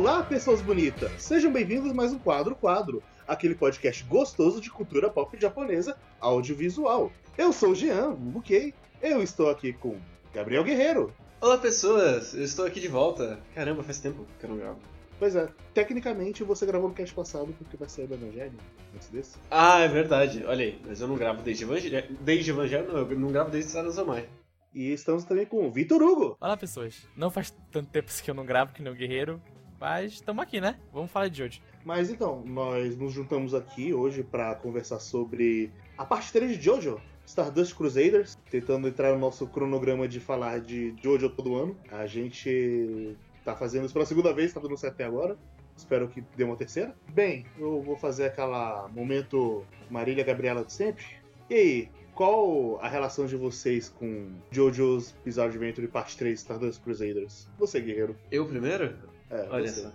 Olá, pessoas bonitas! Sejam bem-vindos a mais um Quadro Quadro, aquele podcast gostoso de cultura pop japonesa audiovisual. Eu sou o Jean, Bukei, eu estou aqui com Gabriel Guerreiro. Olá, pessoas! Eu estou aqui de volta. Caramba, faz tempo que eu não gravo. Pois é, tecnicamente você gravou no cast passado porque vai sair do Evangelho antes desse. Ah, é verdade. Olha aí, mas eu não gravo desde Evangelho. Desde Evangelho, não, eu não gravo desde Sarazamai. E estamos também com o Vitor Hugo. Olá, pessoas. Não faz tanto tempo que eu não gravo que nem o Guerreiro, mas estamos aqui, né? Vamos falar de hoje. Mas então, nós nos juntamos aqui hoje para conversar sobre a parte 3 de Jojo, Stardust Crusaders, tentando entrar no nosso cronograma de falar de Jojo todo ano. A gente tá fazendo isso pela segunda vez, tá dando certo até agora. Espero que dê uma terceira. Bem, eu vou fazer aquela momento Marília Gabriela de sempre. E aí, qual a relação de vocês com JoJo's Bizarre Adventure parte 3 Stardust Crusaders? Você, guerreiro. Eu primeiro? É, Olha você. só.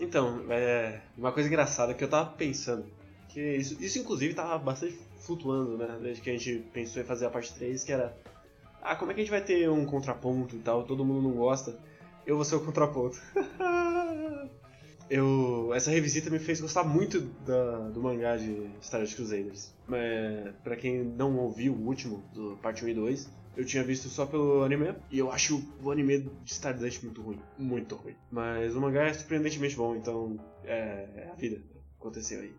Então, é uma coisa engraçada que eu tava pensando. Que isso, isso inclusive tava bastante flutuando, né? Desde que a gente pensou em fazer a parte 3, que era. Ah, como é que a gente vai ter um contraponto e tal? Todo mundo não gosta. Eu vou ser o contraponto. eu, essa revisita me fez gostar muito da- do mangá de Stardust Crusaders. Mas, pra quem não ouviu o último, do parte 1 e 2, eu tinha visto só pelo anime. E eu acho o anime de Stardust muito ruim. Muito ruim. Mas o mangá é surpreendentemente bom, então é, é a vida. Aconteceu aí.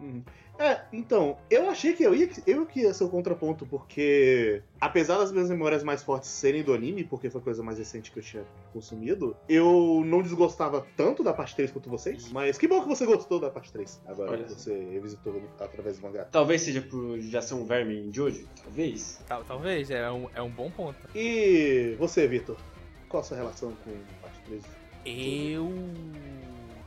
Uhum. É, então, eu achei que eu ia, eu que ia ser o contraponto, porque apesar das minhas memórias mais fortes serem do anime, porque foi a coisa mais recente que eu tinha consumido, eu não desgostava tanto da parte 3 quanto vocês, mas que bom que você gostou da parte 3, agora Olha que você revisitou através do mangá. Talvez seja por já ser um verme em Jojo. Talvez. Tal- talvez, é um, é um bom ponto. E você, Vitor? Qual a sua relação com a parte 3? Eu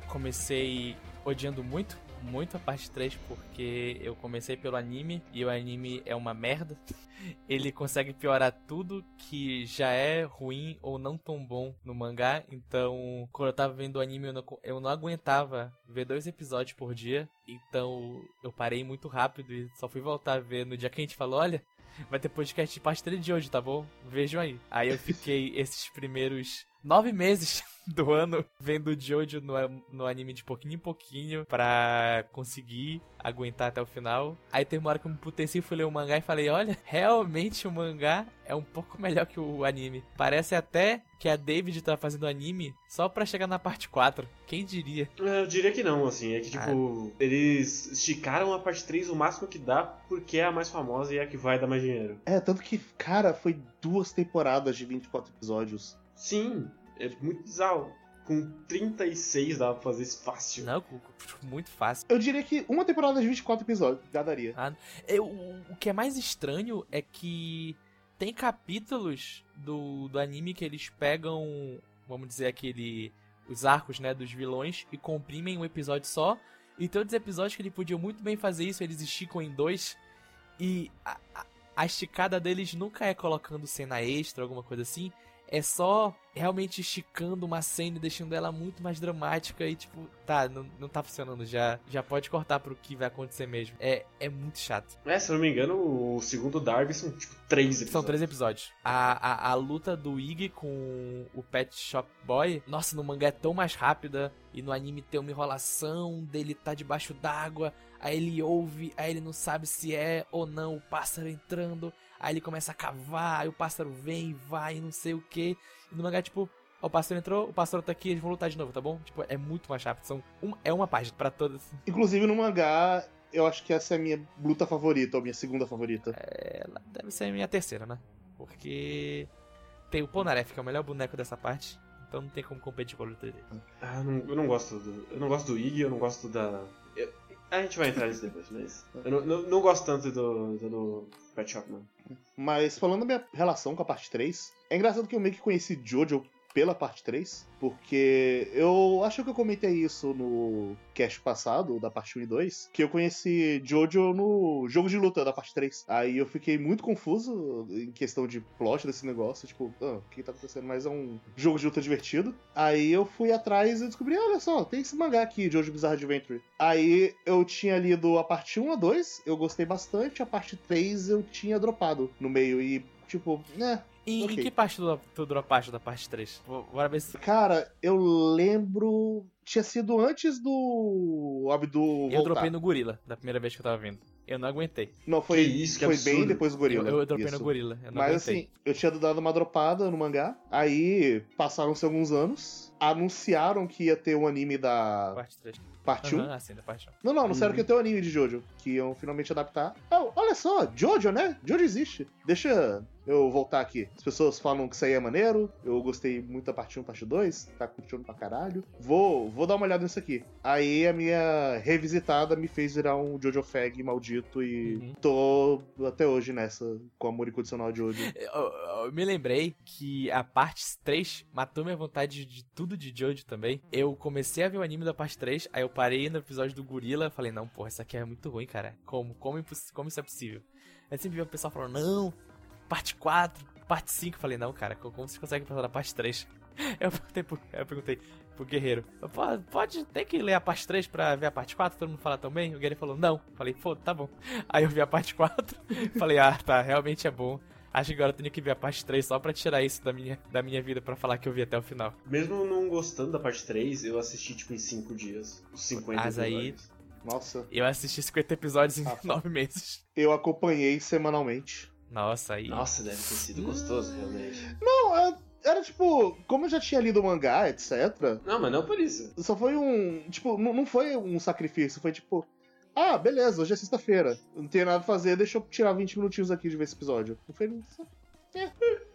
comecei odiando muito, muito a parte 3, porque eu comecei pelo anime e o anime é uma merda. Ele consegue piorar tudo que já é ruim ou não tão bom no mangá. Então, quando eu tava vendo o anime, eu não, eu não aguentava ver dois episódios por dia. Então, eu parei muito rápido e só fui voltar a ver no dia que a gente falou: olha. Vai ter podcast de parte 3 de hoje, tá bom? Vejam aí. Aí eu fiquei esses primeiros nove meses do ano vendo Jojo no, no anime de pouquinho em pouquinho pra conseguir aguentar até o final. Aí tem uma hora que eu me puteci, fui ler o mangá e falei, olha, realmente o mangá é um pouco melhor que o anime. Parece até que a David tá fazendo anime só pra chegar na parte 4. Quem diria? Eu diria que não, assim. É que, Ah. tipo, eles esticaram a parte 3 o máximo que dá porque é a mais famosa e é a que vai dar mais dinheiro. É, tanto que, cara, foi duas temporadas de 24 episódios. Sim, é muito bizarro. Com 36 dá pra fazer isso fácil. Não, muito fácil. Eu diria que uma temporada de 24 episódios já daria. Eu, o que é mais estranho é que tem capítulos do, do anime que eles pegam, vamos dizer, aquele. os arcos, né, dos vilões e comprimem um episódio só. E tem outros episódios que eles podiam muito bem fazer isso, eles esticam em dois. E a, a, a esticada deles nunca é colocando cena extra, alguma coisa assim. É só realmente esticando uma cena e deixando ela muito mais dramática e tipo, tá, não, não tá funcionando já. Já pode cortar pro que vai acontecer mesmo. É, é muito chato. É, se eu não me engano, o segundo Darby são, tipo, três episódios. São três episódios. A, a, a luta do Iggy com o Pet Shop Boy, nossa, no mangá é tão mais rápida. E no anime tem uma enrolação dele tá debaixo d'água. Aí ele ouve, aí ele não sabe se é ou não o pássaro entrando. Aí ele começa a cavar, aí o pássaro vem e vai, não sei o que. E no mangá, tipo, ó, o pássaro entrou, o pássaro tá aqui, eles vão lutar de novo, tá bom? Tipo, é muito mais rápido. São um, é uma página pra todas. Inclusive no mangá, eu acho que essa é a minha luta favorita, ou minha segunda favorita. Ela deve ser a minha terceira, né? Porque tem o Polnareff, que é o melhor boneco dessa parte. Então não tem como competir com a luta dele. Ah, não- eu não gosto do. Eu não gosto do Iggy, eu não gosto da. eu- a gente vai entrar nisso depois, mas. Eu não, não, não gosto tanto do, do, do Pet Shop, não. Mas falando da minha relação com a parte 3, é engraçado que eu meio que conheci Jojo pela parte 3, porque eu acho que eu comentei isso no cast passado, da parte 1 e 2, que eu conheci Jojo no jogo de luta da parte 3. Aí eu fiquei muito confuso em questão de plot desse negócio, tipo, ah, o que tá acontecendo? Mas é um jogo de luta divertido. Aí eu fui atrás e descobri, olha só, tem esse mangá aqui, Jojo Bizarre Adventure. Aí eu tinha lido a parte 1 a 2, eu gostei bastante, a parte 3 eu tinha dropado no meio e, tipo, né, E Ok. em que parte tu, tu durou a parte da parte 3? Vou- Bora ver se. Cara, eu lembro. Tinha sido antes do Abdul Eu voltar. dropei no gorila, da primeira vez que eu tava vindo. Eu não aguentei. Não, foi, Que isso, que foi absurdo. bem depois do gorila. Eu, eu dropei isso. no gorila. Eu não Mas aguentei. assim, eu tinha dado uma dropada no mangá. Aí passaram-se alguns anos. Anunciaram que ia ter um anime da Parte 3. parte 1. Aham, assim, da parte 1. Não, não, anunciaram Uhum. que ia ter um anime de Jojo. Que iam finalmente adaptar. Ah, olha só, Jojo, né? Jojo existe. Deixa eu voltar aqui. As pessoas falam que isso aí é maneiro. Eu gostei muito da parte 1 parte 2. Tá curtindo pra caralho. Vou, vou dar uma olhada nisso aqui. Aí a minha revisitada me fez virar um Jojo Fag maldito. E Uhum. tô até hoje nessa, com amor incondicional de Jojo. Eu, eu me lembrei que a parte 3 matou minha vontade de tudo de Jojo também. Eu comecei a ver o anime da parte 3, aí eu parei no episódio do Gorila falei, não, porra, isso aqui é muito ruim, cara. Como? Como, como isso é possível? Aí sempre vi o pessoal falando, não, parte 4, parte 5. Falei, não, cara, como vocês conseguem passar da parte 3? Eu perguntei pro, eu perguntei pro Guerreiro, pode, pode ter que ler a parte 3 pra ver a parte 4? Todo mundo fala também? O Guerreiro falou, não. Falei, pô, tá bom. Aí eu vi a parte 4, falei, ah, tá, realmente é bom. Acho que agora eu tenho que ver a parte 3 só pra tirar isso da minha, da minha vida pra falar que eu vi até o final. Mesmo não gostando da parte 3, eu assisti tipo em 5 dias. Os 50 Mas aí- episódios. Nossa, Eu assisti 50 episódios em Ah, 9 meses. eu acompanhei semanalmente. Nossa, aí. Nossa, deve ter sido gostoso, realmente. Não, é- era tipo, como eu já tinha lido o mangá, etc. Não, mas não por isso. Só foi um. Tipo, não, não foi um sacrifício, foi tipo. Ah, beleza, hoje é sexta-feira. Não tenho nada a fazer, deixa eu tirar 20 minutinhos aqui de ver esse episódio. Não foi. É,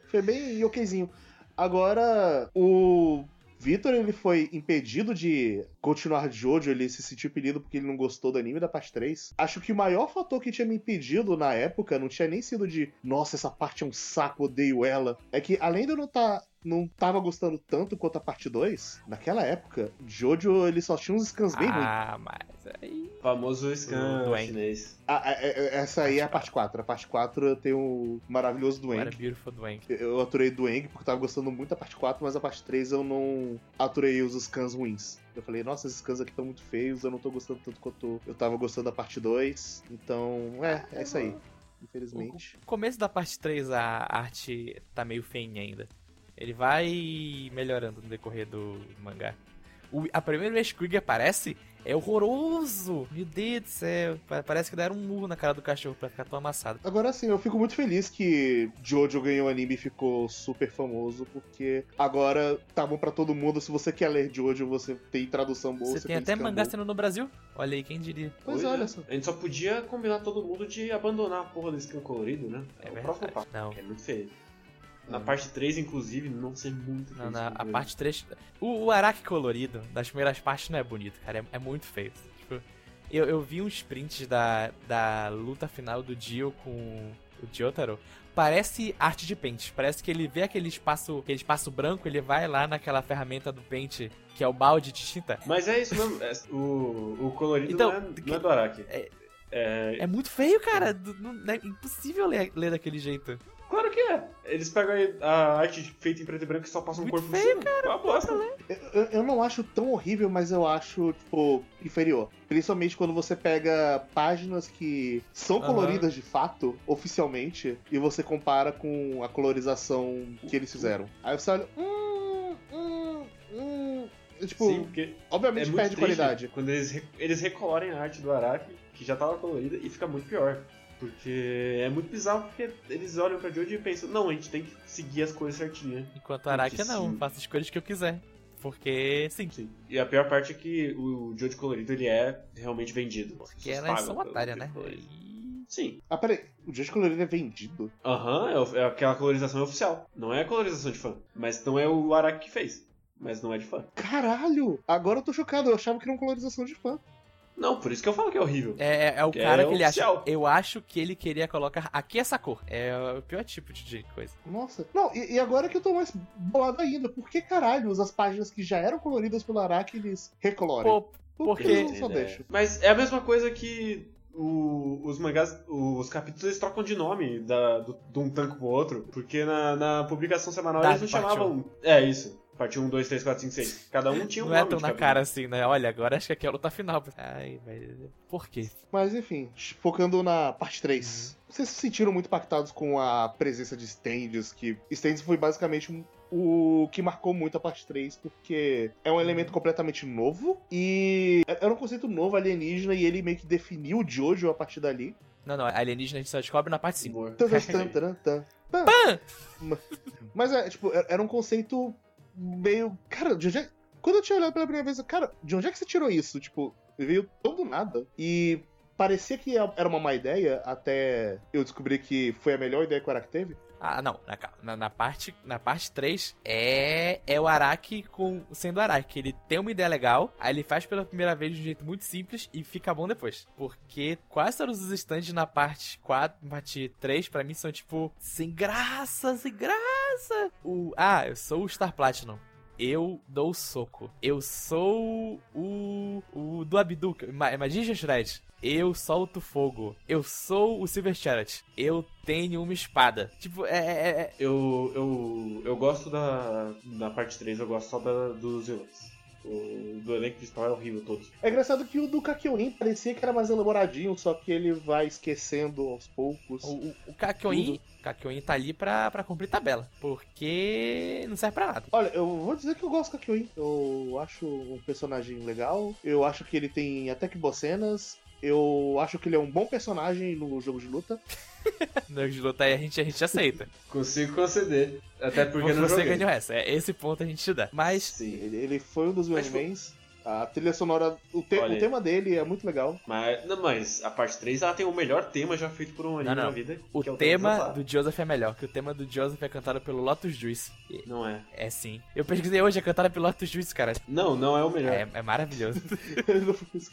foi bem okzinho. Agora, o. Vitor, ele foi impedido de continuar Jojo, ele se sentiu impedido porque ele não gostou do anime da parte 3. Acho que o maior fator que tinha me impedido na época não tinha nem sido de, nossa, essa parte é um saco, odeio ela. É que além de eu não tá, não tava gostando tanto quanto a parte 2, naquela época, Jojo ele só tinha uns scans bem ruins. Ah, mas aí. O famoso scan Dwayne. chinês. Ah, é- é- essa aí é a parte 4. A parte 4 eu tenho o maravilhoso Era Dueng. Beautiful Dwang. Eu aturei Dueng porque eu tava gostando muito da parte 4, mas a parte 3 eu não aturei os scans ruins. Eu falei, nossa, esses scans aqui estão muito feios, eu não tô gostando tanto quanto eu tava gostando da parte 2. Então, é, é isso aí. Infelizmente. No começo da parte 3 a arte tá meio feinha ainda. Ele vai melhorando no decorrer do mangá. O- a primeira vez que o Krieger aparece é horroroso! Meu Deus do céu! Pa- Parece que deram um murro na cara do cachorro pra ficar tão amassado. Agora sim, eu fico muito feliz que Jojo ganhou o anime e ficou super famoso, porque agora tá bom pra todo mundo. Se você quer ler Jojo, você tem tradução boa. Você tem até mangá sendo no Brasil? Olha aí, quem diria. Pois olha é. só. A gente só podia combinar todo mundo de abandonar a porra do scan colorido, né? É o verdade. próximo passo. Não. É muito feio. Na Hum. parte 3, inclusive, não ser muito Não, scan a parte 3. O, o Araki colorido das primeiras partes não é bonito, cara. É, é muito feio. Tipo, eu, eu vi uns prints da, da luta final do Dio com o Jotaro. Parece arte de pente. Parece que ele vê aquele espaço, aquele espaço branco, ele vai lá naquela ferramenta do pente, que é o balde de tinta. Mas é isso mesmo. é- o, o colorido Então, não, é, não é do Araki. é- É, É muito feio, cara. Não- É impossível ler, ler daquele jeito. Que é. Eles pegam a a arte feita em preto e branco e só passam um Muito corpo feio, por cima. Cara, uma bosta. Eu, eu não acho tão horrível, mas eu acho, tipo, inferior. Principalmente quando você pega páginas que são coloridas de fato, oficialmente, e você compara com a colorização que eles fizeram. Aí você olha. Hum, hum, hum. Tipo, Sim, porque é obviamente muito perde qualidade. quando eles, eles recolorem a arte do Araki, que já tava colorida, e fica muito pior. Porque é muito bizarro, porque eles olham pra Jojo e pensam, não, a gente tem que seguir as coisas certinhas. Enquanto o Araki não, sim. faço as coisas que eu quiser. Porque, sim. Sim. E a pior parte é que o Jojo colorido, ele é realmente vendido. Pessoas elas pagam são otárias, né? E- Sim. Ah, peraí, o Jojo Colorido é vendido? Aham, é o- é, aquela colorização oficial. Não é a colorização de fã. Mas não é o Araki que fez. Mas não é de fã. Caralho! Agora eu tô chocado, eu achava que era uma colorização de fã. Não, por isso que eu falo que é horrível. É, é o Que cara é que ele acha. oficial. Eu acho que ele queria colocar aqui essa cor. É o pior tipo de- coisa. Nossa. Não, e, e agora que eu tô mais bolado ainda, por que caralhos as páginas que já eram coloridas pelo Araki eles recolorem? Pô, Por que porque- eles não só É, deixam? Mas é a mesma coisa que o- os mangás, os capítulos eles trocam de nome da, do- de um tanco pro outro, porque na, na publicação semanal Da eles não chamavam. É isso. Parte 1, 2, 3, 4, 5, 6. Cada um tinha um Não é tão na um. cara assim, né? Olha, agora acho que aqui é a luta final. Ai, velho. Por quê? Mas enfim, focando na parte 3. Uhum. Vocês se sentiram muito impactados com a presença de stands, que stands foi basicamente um- o que marcou muito a parte 3, porque é um elemento completamente novo e era um conceito novo alienígena e ele meio que definiu o Jojo a partir dali. Não, não, alienígena a gente só descobre na parte 5. Humor. Tan, tan, tan, tan, tan. Mas é, tipo, era um conceito meio. Cara, de onde é... Quando eu tinha olhado pela primeira vez, eu, cara, de onde é que você tirou isso? Tipo, veio tão do nada. E parecia que era uma má ideia, até eu descobri que foi a melhor ideia que o Araki teve. Ah, não. Na, na, na parte, na parte 3 é, é o Araki com, sendo Araki. Ele tem uma ideia legal, aí ele faz pela primeira vez de um jeito muito simples e fica bom depois. Porque quase todos os stands na parte 4, parte 3, pra mim são tipo, sem graça, sem graça. O, ah, eu sou o Star Platinum. Eu dou soco. Eu sou o. O do Abdul. Ma- Magician Shred. Eu solto fogo. Eu sou o Silver Chariot. Eu tenho uma espada. Tipo, é. é- é- Eu, eu, eu gosto da, da parte 3, eu gosto só da, dos vilões. O do elenco principal é horrível todos. É engraçado que o do Kakyoin parecia que era mais elaboradinho, só que ele vai esquecendo aos poucos. O, o, o Kakyoin, Kakyoin tá ali pra, pra cumprir tabela. Porque não serve pra nada. Olha, eu vou dizer que eu gosto do Kakyoin. Eu acho um personagem legal. Eu acho que ele tem até que boas cenas. Eu acho que ele é um bom personagem no jogo de luta. No jogo de luta aí a gente, a gente aceita. Consigo conceder. Até porque não Você ganhou essa. É esse ponto a gente te dá. Mas. Sim. Ele, ele foi um dos meus mains. A trilha sonora, o, te- Olha o tema dele é muito legal. Mas, não, mas a parte 3 ela tem o melhor tema já feito por um anime Não, não. na vida. O que é tema Zanzara. do Joseph é melhor, que o tema do Joseph é cantado pelo Lotus Juice. Não é. É sim. Eu pesquisei hoje, é cantado pelo Lotus Juice, cara. Não, não é o melhor. É, é maravilhoso. Não foi isso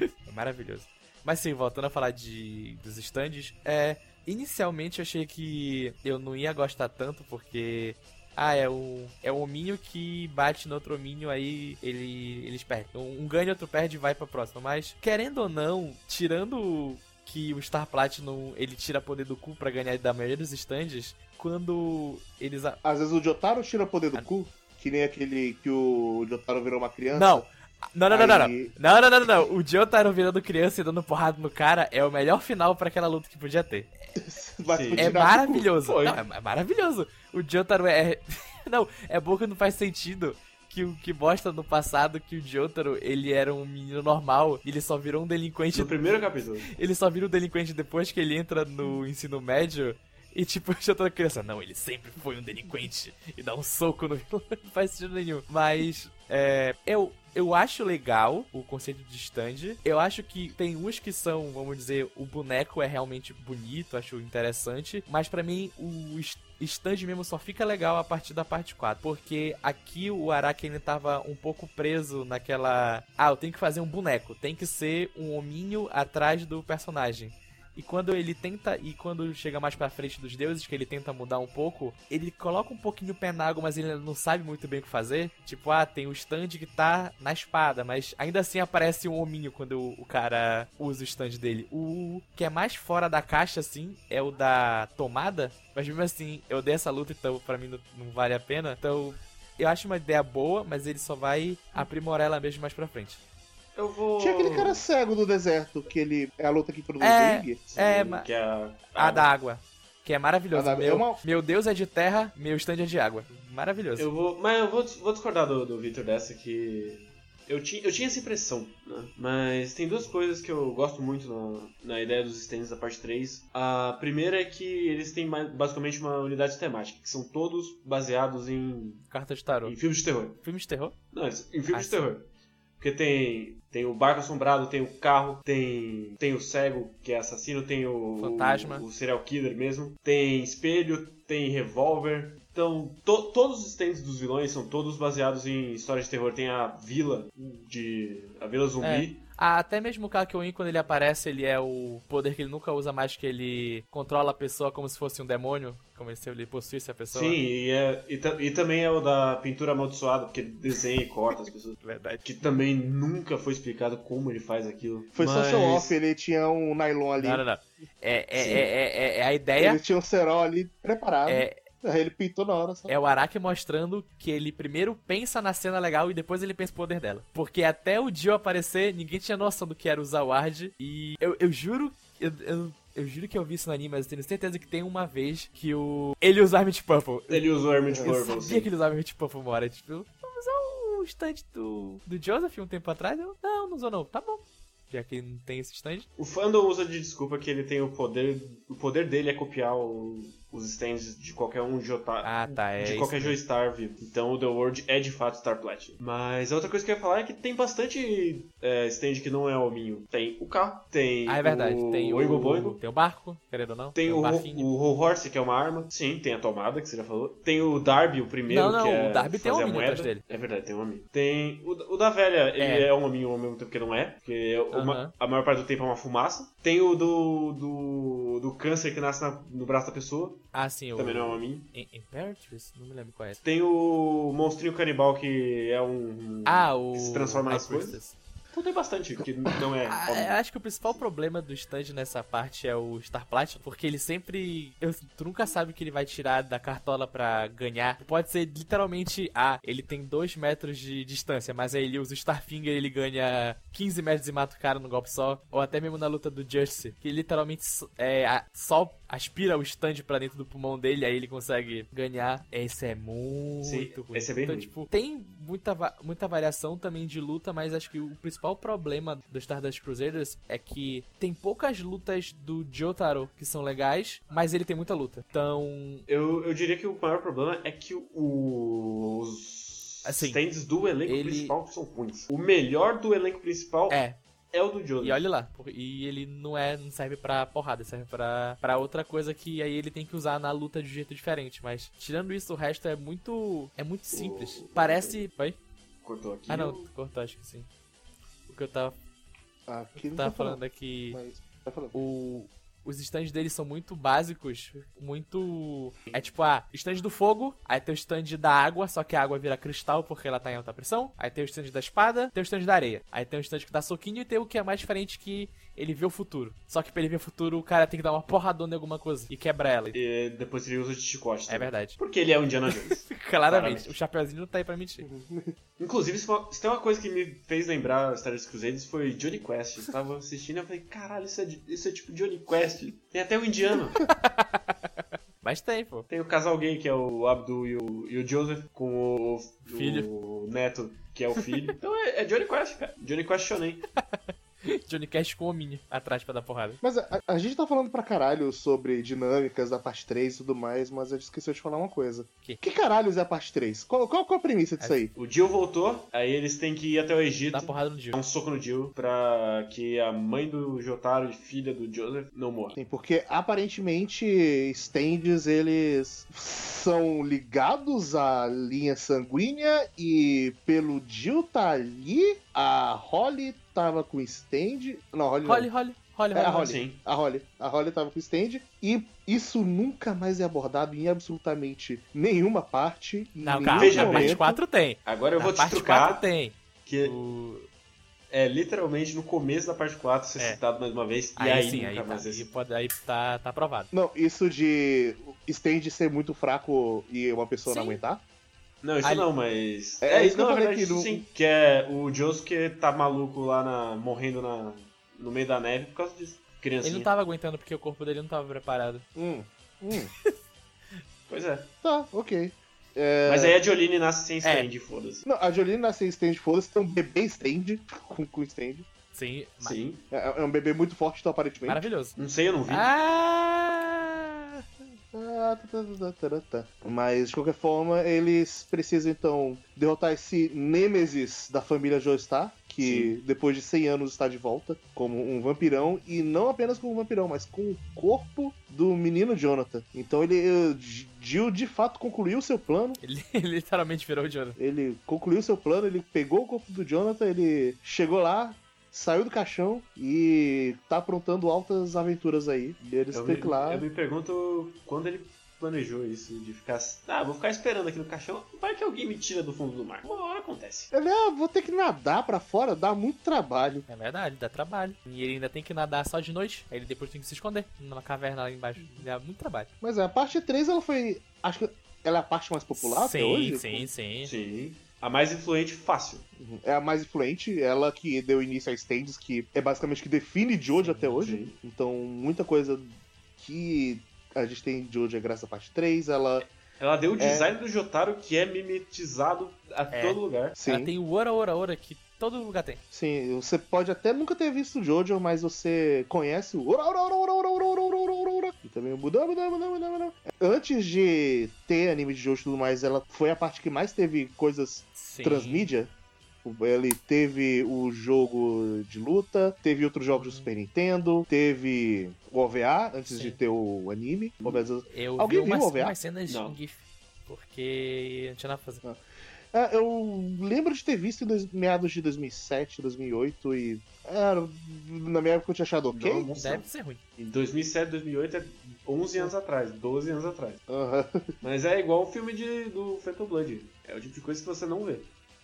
É maravilhoso. Mas sim, voltando a falar de dos stands, é. Inicialmente eu achei que eu não ia gostar tanto, porque. Ah, é o. É o hominho que bate no outro hominho, aí ele, eles perdem. Um, um ganha, outro perde e vai pra próxima. Mas, querendo ou não, tirando que o Star Platinum ele tira poder do cu pra ganhar da maioria dos stands, quando eles. Às vezes o Jotaro tira poder do Ah. cu, que nem aquele que o Jotaro virou uma criança. Não! Não, não, não, não, não. Aí- Não, não, não, não, não. O Jotaro virando criança e dando porrada no cara é o melhor final pra aquela luta que podia ter. É maravilhoso. Não, é, é maravilhoso. O Jotaro é. Não, é bom que não faz sentido. Que o que mostra no passado que o Jotaro, ele era um menino normal, e ele só virou um delinquente. No primeiro capítulo. Ele só vira um delinquente depois que ele entra no ensino médio. E tipo, o Jotaro criança, não, ele sempre foi um delinquente. E dá um soco no vilão, não faz sentido nenhum. Mas, é. Eu, eu acho legal o conceito de stand. Eu acho que tem uns que são, vamos dizer, o boneco é realmente bonito, acho interessante. Mas pra mim, o stand mesmo só fica legal a partir da parte 4. Porque aqui o Araki ainda tava um pouco preso naquela. Ah, eu tenho que fazer um boneco. Tem que ser um hominho atrás do personagem. E quando ele tenta, e quando chega mais pra frente dos deuses, que ele tenta mudar um pouco, ele coloca um pouquinho o pé na água, mas ele não sabe muito bem o que fazer. Tipo, ah, tem o stand que tá na espada, mas ainda assim aparece um hominho quando o, cara usa o stand dele. O que é mais fora da caixa, assim, é o da tomada, mas mesmo assim, eu dei essa luta, então pra mim não, não vale a pena. Então, eu acho uma ideia boa, mas ele só vai aprimorar ela mesmo mais pra frente. Eu vou. Tinha aquele cara cego do deserto, que ele é a luta que introduz É. o Ring. É, mas- Que é a, A da água. Que é maravilhoso. A da- meu, é uma- meu Deus é de terra, meu stand é de água. Maravilhoso. Eu vou. Mas eu vou, vou discordar do, do Victor dessa que. Eu tinha, eu tinha essa impressão, né? Mas tem duas coisas que eu gosto muito na, na ideia dos stands da parte 3. A primeira é que eles têm mais- basicamente uma unidade temática, que são todos baseados em, Carta de tarô. em filmes de terror. Filme de terror? Não, eles- em filmes Ah, de sim. Porque tem, tem o barco assombrado, tem o carro, tem, tem o cego, que é assassino, tem o, Fantasma. o, o serial killer mesmo, tem espelho, tem revólver. Então, to- todos os stands dos vilões são todos baseados em histórias de terror. Tem a vila de. a vila zumbi. Ah, até mesmo o Kakyoin, quando ele aparece, ele é o poder que ele nunca usa mais, que ele controla a pessoa como se fosse um demônio, como ele possuísse a pessoa. Sim, e, é- e, e também é o da pintura amaldiçoada, porque ele desenha e corta as pessoas. Verdade. Que também nunca foi explicado como ele faz aquilo. Foi só Mas- show off, ele tinha um nylon ali. Não, não, não. É, é, é, é- é a ideia Ele tinha um cerol ali preparado. é, Aí ele pintou na hora só. É o Araki mostrando que ele primeiro pensa na cena legal e depois ele pensa no poder dela. Porque até o Dio aparecer, ninguém tinha noção do que era usar o Ward. E eu, eu juro. Eu, eu, eu juro que eu vi isso no anime, mas eu tenho certeza que tem uma vez que o. Ele usa Armit Purple. Ele usou Armit Eu Purple, sabia sim. que ele usava Armit Purple uma hora. Tipo, vamos usar o stand do, do Joseph um tempo atrás? Eu, não, não usou não. Tá bom. Já que não tem esse stand. O fandom usa de desculpa que ele tem o poder. O poder dele é copiar o- os stands de qualquer um de otaku. Ah, tá. É de qualquer mesmo. Joystar vivo. Então o The World é de fato Star Platinum. Mas a outra coisa que eu ia falar é que tem bastante é, stand que não é hominho. Tem o carro, tem Ah, é verdade. o Tem o, Oingo Boingo, tem o barco, querendo ou não. tem o, barquinho. o Whole Horse, que é uma arma. Sim, tem a tomada, que você já falou. Tem o Darby, o primeiro, Não, não, que é o Darby tem um hominho atrás dele. É verdade, tem um hominho. Tem o, o da velha, ele É. é, um hominho ao mesmo tempo que não é. Porque uma- Aham. a maior parte do tempo é uma fumaça. Tem o do, do, do câncer que nasce na- no braço da pessoa. Ah, sim. Também o... não é um hominho. Im- Imperatrice? Não me lembro qual é. Tem o monstrinho canibal que é um. Ah, o. que se transforma nas coisas. Então tem bastante, que não é. Ah, eu acho que o principal problema do stand nessa parte é o Star Platinum, porque ele sempre. eu- tu nunca sabe o que ele vai tirar da cartola pra ganhar. Pode ser literalmente, ah, ele tem 2 metros de distância, mas aí ele usa o Starfinger e ele ganha 15 metros e mata o cara no golpe só. Ou até mesmo na luta do Justice, que literalmente é, a- só aspira o stand pra dentro do pulmão dele, aí ele consegue ganhar. Esse é muito Sim, ruim. esse é bem então, ruim. tipo, tem muita, va- muita variação também de luta, mas acho que o principal problema do Stardust Crusaders é que tem poucas lutas do Jotaro que são legais, mas ele tem muita luta. Então, Eu, eu diria que o maior problema é que os Assim, stands do elenco ele- principal são ruins. O melhor do elenco principal é, é, o do Joseph. e olha lá, e ele não é, não serve pra porrada, serve pra, pra outra coisa que aí ele tem que usar na luta de um jeito diferente, mas tirando isso, o resto é muito é muito simples. Parece, vai? Cortou aqui. Ah, não, eu- cortou, acho que sim. O que eu tava, Aqui não tava tá falando aqui Mas tá falando. o, os stands deles são muito básicos, muito. É tipo, ah, stand do fogo, aí tem o stand da água, só que a água vira cristal porque ela tá em alta pressão. Aí tem o stand da espada, tem o stand da areia. Aí tem o stand que dá soquinho e tem o que é mais diferente que ele vê o futuro. Só que pra ele ver o futuro, o cara tem que dar uma porradona em alguma coisa e quebra ela. E depois ele usa de chicote. É também. verdade. Porque ele é o Indiana Jones. Claramente, Claramente. o Chapeuzinho não tá aí pra mentir. Inclusive, se tem uma coisa que me fez lembrar Star Wars Crusaders foi Johnny Quest. Eu tava assistindo e falei, caralho, isso é, isso é tipo Johnny Quest. Tem até o indiano. Mas tem, pô. Tem o casal gay, que é o Abdul e o, e o Joseph, com o, Filho. o neto, que é o filho. Então é, é Johnny Quest, cara. Johnny Quest Shonen. Johnny Cash com o hominho atrás pra dar porrada. Mas a, a gente tá falando pra caralho sobre dinâmicas da parte 3 e tudo mais, mas a gente esqueceu de falar uma coisa. Que? Que caralhos é a parte 3? Qual, qual, qual a premissa disso aí? O Jill voltou, aí eles têm que ir até o Egito. Dá porrada no Dar Dio. um soco no Jill pra que a mãe do Jotaro e filha do Joseph não morra. Sim, porque aparentemente stands eles são ligados à linha sanguínea e pelo Jill tá ali, a Holly tava com stand. Não, a Holly não. Holly, Holly, Holly, É, a Holly. Sim. A Holly. A Holly tava com stand e isso nunca mais é abordado em absolutamente nenhuma parte. Não, calma, Veja na bem. parte momento. 4 tem. Agora eu na vou te trucar 4 tem. que O... é literalmente no começo da parte 4 ser É. citado mais uma vez. Aí, e aí, sim, nunca aí, tá, mais é aí, pode, aí tá, tá aprovado. Não, isso de stand ser muito fraco e uma pessoa não Sim. aguentar. Não, isso Ali- não, mas. É, É, isso que não, eu na falei verdade, que sim. Que é o Josuke tá maluco lá na. morrendo na, no meio da neve por causa disso. Criancinha. Ele não tava aguentando porque o corpo dele não tava preparado. Hum, hum. Pois é. Tá, ok. É, Mas aí a Jolene nasce sem É. stand, foda-se. Não, a Jolene nasceu em stand, foda-se, tem um bebê stand com, com stand. Sim, Sim. É, é um bebê muito forte, então, aparentemente. maravilhoso. Não sei, eu não vi. Ah! Ah, tá, tá, tá, tá, tá, tá. Mas, de qualquer forma, eles precisam, então, derrotar esse Nêmesis da família Joestar, que depois de 100 anos está de volta como um vampirão, e não apenas como um vampirão, mas com o corpo do menino Jonathan. Então ele, eh, Jill, de fato, concluiu seu plano, Ele, ele literalmente virou o Jonathan. ele concluiu seu plano, ele pegou o corpo do Jonathan, ele chegou lá, saiu do caixão e tá aprontando altas aventuras aí. E eles Eu têm me, lá. eu me pergunto quando ele planejou isso, de ficar. Ah, vou ficar esperando aqui no caixão. Vai que alguém me tira do fundo do mar. Uma hora acontece. Ele, ah, vou ter que nadar pra fora, dá muito trabalho. É verdade, dá trabalho. E ele ainda tem que nadar só de noite. Aí ele depois tem que se esconder numa caverna lá embaixo. Dá muito trabalho. Mas é, a parte 3 ela foi. Acho que ela é a parte mais popular sim, até hoje. Sim, sim, Sim. A mais influente, fácil. Uhum. É a mais influente, ela que deu início a Stands, que é basicamente que define Jojo Sim, até hoje. sim. Então, muita coisa que a gente tem de Jojo é graças à parte 3, ela. Ela deu o design do Jotaro que é mimetizado a É. todo lugar. Sim, Ela tem o Ora Ora Ora que todo lugar tem. sim, você pode até nunca ter visto Jojo, mas você conhece o Ora Ora Ora Ora Ora Ora Ora Ora e também Buda Buda Buda Buda Buda. Antes de ter anime de Jojo e tudo mais, ela foi a parte que mais teve coisas Sim. transmídia. Ele teve o jogo de luta, teve outros jogos do Super Nintendo, teve o OVA antes Sim. de ter o anime. Eu Alguém vi viu umas, o OVA? umas cenas Não. em GIF. Porque não tinha nada pra fazer. É, eu lembro de ter visto em dois- meados de 2007, 2008 e. Era, na minha época eu tinha achado ok. Não, nossa. Deve ser ruim. Em 2007, 2008 é 11 anos atrás, 12 anos atrás. Aham. Mas é igual o filme de, do Phantom Blood. É o tipo de coisa que você não vê.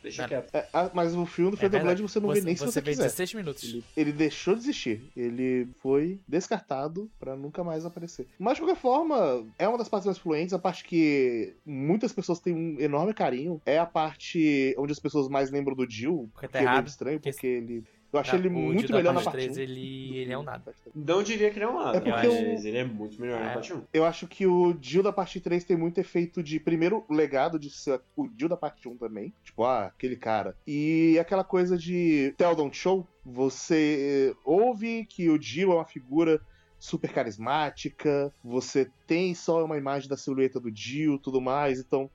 Deixa Cara, quieto. É, mas o filme do É Phantom verdade. Blood você não vê nem se você vê quiser. 16 minutos. Ele, ele deixou de existir. Ele foi descartado pra nunca mais aparecer. Mas de qualquer forma, é uma das partes mais fluentes. A parte que muitas pessoas têm um enorme carinho. É a parte onde as pessoas mais lembram do Jill. Porque Que tá é meio errado. estranho, porque- porque ele. Eu achei ele muito melhor na parte parte 3, 1. ele, ele é um nada. Não diria que ele é um nada, É porque mas o- ele é muito melhor na É. parte 1. Eu acho que o Jill da parte 3 tem muito efeito de, primeiro, legado de ser o Jill da parte 1 também. Tipo, ah, aquele cara. E aquela coisa de Tell Don't Show. Você ouve que o Jill é uma figura super carismática. Você tem só uma imagem da silhueta do Jill tudo mais. Então,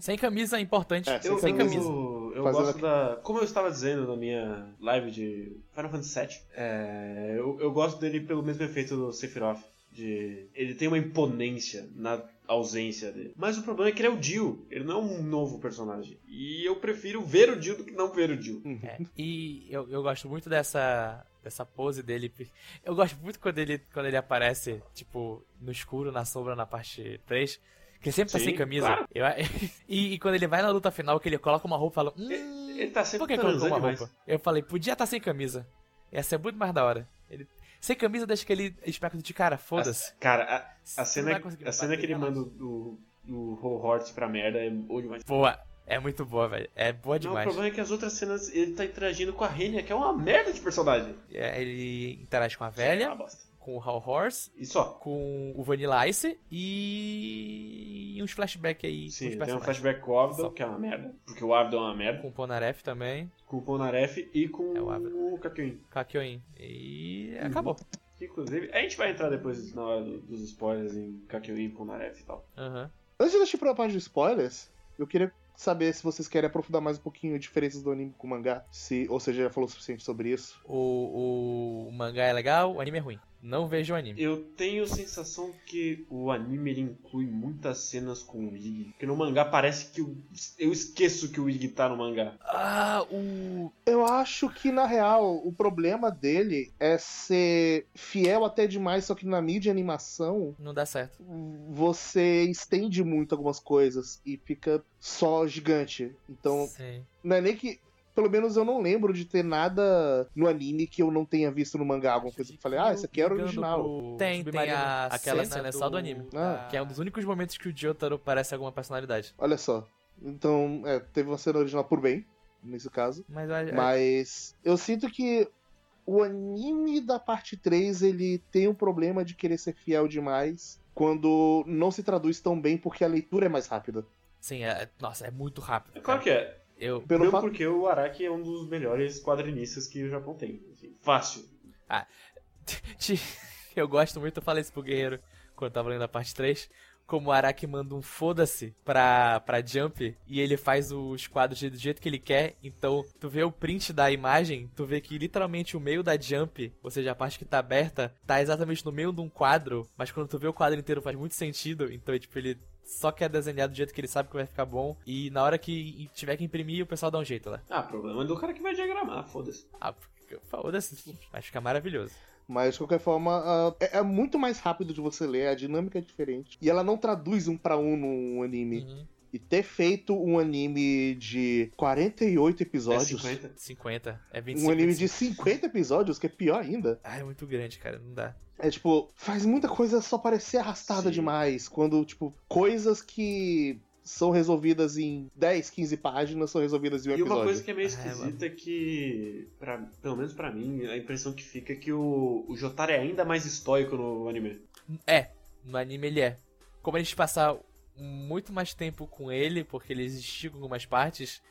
Sem camisa é importante. É, sem Eu, sem eu, camisa. Eu Fazendo gosto da. Como eu estava dizendo na minha live de Final Fantasy VII, é, eu, eu gosto dele pelo mesmo efeito do Sephiroth. De, ele tem uma imponência na ausência dele. Mas o problema é que ele é o Jill. Ele não é um novo personagem. E eu prefiro ver o Jill do que não ver o Jill. É, e eu, eu gosto muito dessa, dessa pose dele. Eu gosto muito quando ele, quando ele aparece, tipo, no escuro, na sombra, na parte 3. Que ele sempre tá Sim, sem camisa. claro. Eu- e, e quando ele vai na luta final, que ele coloca uma roupa, fala. Hum, Ele, ele tá sempre por que colocou uma demais. roupa? Eu falei, podia estar sem camisa. Ia ser muito mais da hora. Ele, sem camisa deixa aquele aspecto de cara, foda-se. Cara, a, a cena, conseguir a cena que ele manda o, o Horse pra merda é boa demais. Boa. É muito boa, velho. É boa Não, o demais. problema é que as outras cenas ele tá interagindo com a Renia, que é uma merda de personagem. É, ele interage com a É uma velha, bosta. Com o Hall Horse, E só. com o Vanilla Ice e uns flashbacks aí Sim, tem um flashback com o Abdon, Só. que é uma merda. Porque o Abdon é uma merda. Com o Ponaref também, Com o Polnareff e com É o o Kakyoin. Kakyoin. E Uhum. acabou. Inclusive, a gente vai entrar depois na hora do- dos spoilers em Kakyoin, Polnareff e tal. Aham. antes de deixar pra parte de spoilers, eu queria saber se vocês querem aprofundar mais um pouquinho as diferenças do anime com o mangá. Se, ou seja, já falou o suficiente sobre isso. O, o mangá é legal, o anime é ruim. Não vejo o anime. Eu tenho a sensação que o anime ele inclui muitas cenas com o Ig. Porque no mangá parece que eu, eu esqueço que o Ig tá no mangá. Ah, o. Eu acho que, na real, o problema dele é ser fiel até demais, só que na mídia e animação Não dá certo. você estende muito algumas coisas e fica só gigante. Então, Sim. não é nem que. Pelo menos eu não lembro de ter nada no anime que eu não tenha visto no mangá, alguma coisa que eu falei, ah, esse aqui era original. pro Tem, tem a aquela cena, é só do anime. Ah. Que é um dos únicos momentos que o Jotaro parece alguma personalidade. Olha só. Então, é, teve uma cena original por bem, nesse caso. Mas, a- Mas eu sinto que o anime da parte 3 ele tem um problema de querer ser fiel demais quando não se traduz tão bem porque a leitura é mais rápida. sim, é, nossa, é muito rápido. Claro cara. que é. Eu, Pelo Mesmo fato- porque o Araki é um dos melhores quadrinistas que o Japão tem. assim, fácil. Te- Eu gosto muito, eu falei isso pro Guerreiro quando eu tava lendo a parte 3. Como o Araki manda um foda-se pra, pra Jump e ele faz os quadros do jeito que ele quer. Então, tu vê o print da imagem, tu vê que literalmente o meio da Jump, ou seja, a parte que tá aberta, tá exatamente no meio de um quadro. Mas quando tu vê o quadro inteiro faz muito sentido. Então, tipo, ele só quer desenhar do jeito que ele sabe que vai ficar bom. E na hora que tiver que imprimir, o pessoal dá um jeito lá. Ah, problema é do cara que vai diagramar, foda-se. Ah, foda-se, vai ficar maravilhoso. Mas, de qualquer forma, uh, é, é, muito mais rápido de você ler, a dinâmica é diferente. E ela não traduz um para um num anime. Uhum. E ter feito um anime de 48 episódios. É 50? 50. É 25. Um anime de 50 episódios, que é pior ainda. Ah, é muito grande, cara. Não dá. É tipo, faz muita coisa só parecer arrastada Sim. demais. Quando, tipo, coisas que são resolvidas em 10, 15 páginas, são resolvidas em um e episódio. E uma coisa que é meio ah, é, esquisita é, que, pra, pelo menos para mim, a impressão que fica é que o, o Jotaro é ainda mais estoico no anime. É, no anime ele é. Como a gente passar muito mais tempo com ele, porque ele existiu em algumas partes,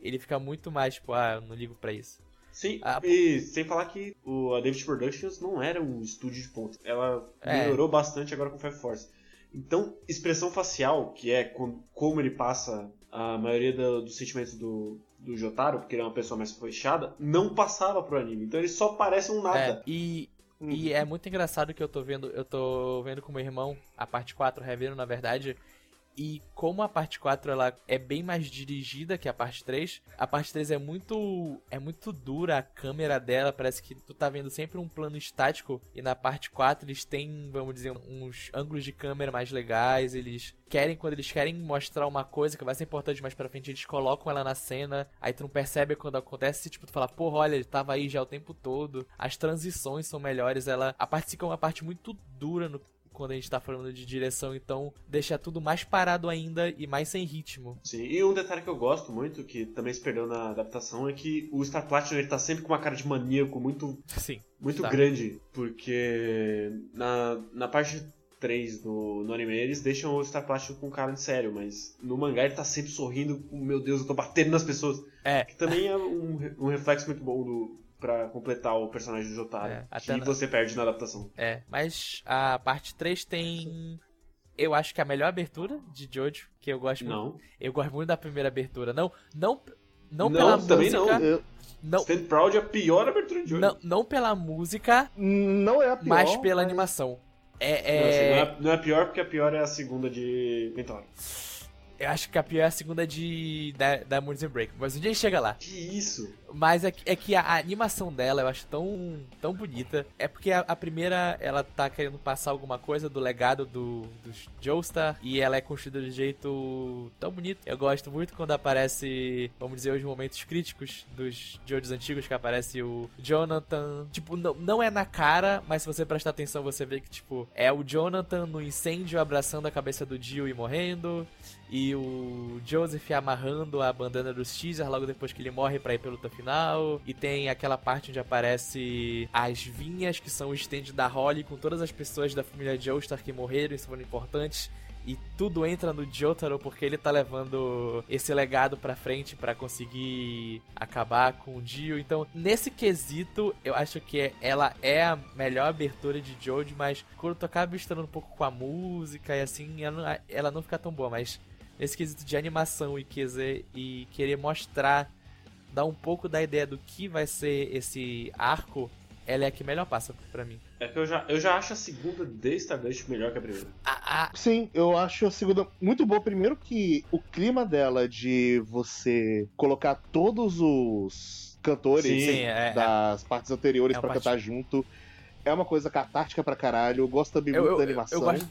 ele fica muito mais, tipo, ah, eu não ligo pra isso. Sim, ah, e sem falar que o, a David Productions não era um estúdio de ponta. Ela é. melhorou bastante agora com Five Force. Então, expressão facial, que é como ele passa a maioria do, dos sentimentos do, do Jotaro, porque ele é uma pessoa mais fechada, não passava pro anime. Então ele só parece um nada. É, e, hum. e é muito engraçado que eu tô vendo, eu tô vendo com meu irmão, a parte 4, revendo na verdade, e como a parte 4 ela é bem mais dirigida que a parte 3, a parte 3 é muito é muito dura a câmera dela, parece que tu tá vendo sempre um plano estático e na parte 4 eles têm, vamos dizer, uns ângulos de câmera mais legais, eles querem quando eles querem mostrar uma coisa que vai ser importante mais para frente, eles colocam ela na cena, aí tu não percebe quando acontece, tipo tu fala, porra, olha, ele tava aí já o tempo todo. As transições são melhores, ela a parte 5 é uma parte muito dura no quando a gente tá falando de direção, então deixa tudo mais parado ainda e mais sem ritmo. Sim, e um detalhe que eu gosto muito, que também se perdeu na adaptação, é que o Star Platinum ele tá sempre com uma cara de maníaco muito, Sim, muito grande, porque na, na parte 3 no, no anime, eles deixam o Star Platinum com cara de sério, mas no mangá ele tá sempre sorrindo, meu Deus, eu tô batendo nas pessoas. É. Que também é um, um reflexo muito bom do, para completar o personagem do Jotaro. É, que na... você perde na adaptação. É, mas a parte 3 tem. Eu acho que é a melhor abertura de Jojo, que eu gosto não. muito. Eu gosto muito da primeira abertura. Não, não, não, não pela também música. Não. não. Stand Proud é a pior abertura de Jojo. Não, não pela música. Não é a pior. Mas pela mas... animação. É, é... Não, assim, não, é, não é pior porque a pior é a segunda de Mentor. Eu acho que a pior é a segunda de da, da Moods Break, mas um dia a gente chega lá. Que isso? Mas é, é que a, a, animação dela eu acho tão, tão bonita. É porque a, a, primeira, ela tá querendo passar alguma coisa do legado do, do Joestar. E ela é construída de jeito tão bonito. Eu gosto muito quando aparece, vamos dizer, os momentos críticos dos Jojos antigos, que aparece o Jonathan. Tipo, não, não é na cara, mas se você prestar atenção, você vê que, tipo, é o Jonathan no incêndio abraçando a cabeça do Jill e morrendo. E o Joseph amarrando a bandana dos teaser logo depois que ele morre para ir pelo luta final. E tem aquela parte onde aparece as vinhas, que são o stand da Holly, com todas as pessoas da família Joestar que morreram e foram importantes e tudo entra no Jotaro porque ele tá levando esse legado pra frente para conseguir acabar com o Dio. Então, nesse quesito, eu acho que ela é a melhor abertura de Jojo, mas quando tu acaba misturando um pouco com a música e assim, ela não, ela não fica tão boa, mas nesse quesito de animação e, quiser, e querer mostrar, dar um pouco da ideia do que vai ser esse arco, ela é a que melhor passa para mim. É que eu já, eu já acho a segunda de Stardust melhor que a primeira. Ah, ah. Sim, eu acho a segunda muito boa. Primeiro que o clima dela de você colocar todos os cantores Sim, é, é. das é, partes anteriores é para cantar junto é uma coisa catártica pra caralho. Eu gosto também muito eu, da animação. Eu, gosto...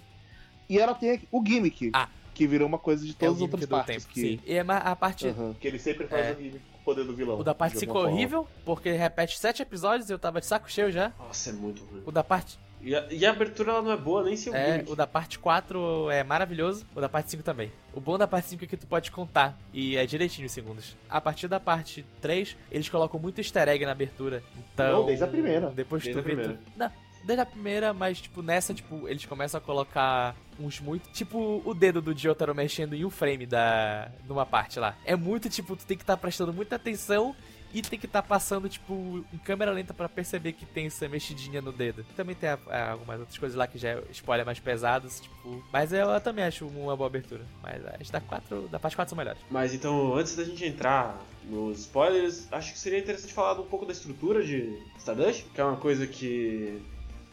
E ela tem o gimmick. Ah, que virou uma coisa de é todas é as outras partes. Tempo, que... Sim. E é a parte. Uhum. Que ele sempre faz é... o gimmick com o poder do vilão. O da parte 5 é horrível, porque repete sete episódios e eu tava de saco cheio já. Nossa, é muito ruim. O da parte. E a, e a abertura ela não é boa nem se o É, o da parte 4 é maravilhoso, o da parte 5 também. O bom da parte 5 é que tu pode contar, e é direitinho os segundos. A partir da parte 3, eles colocam muito easter egg na abertura. Então. Não, desde a primeira. Depois desde tu vê. Tu... Não, desde a primeira, mas, tipo, nessa, tipo, eles começam a colocar uns muito. Tipo, o dedo do Jotaro mexendo em um frame da. numa parte lá. É muito, tipo, tu tem que estar tá prestando muita atenção e tem que estar tá passando, tipo, em câmera lenta para perceber que tem essa mexidinha no dedo. Também tem a, a, algumas outras coisas lá que já é spoiler mais pesados, tipo. Mas eu, eu, também acho uma boa abertura. Mas as da, quatro, da parte 4 são melhores. Mas então, antes da gente entrar nos spoilers, acho que seria interessante falar um pouco da estrutura de Stardust, que é uma coisa que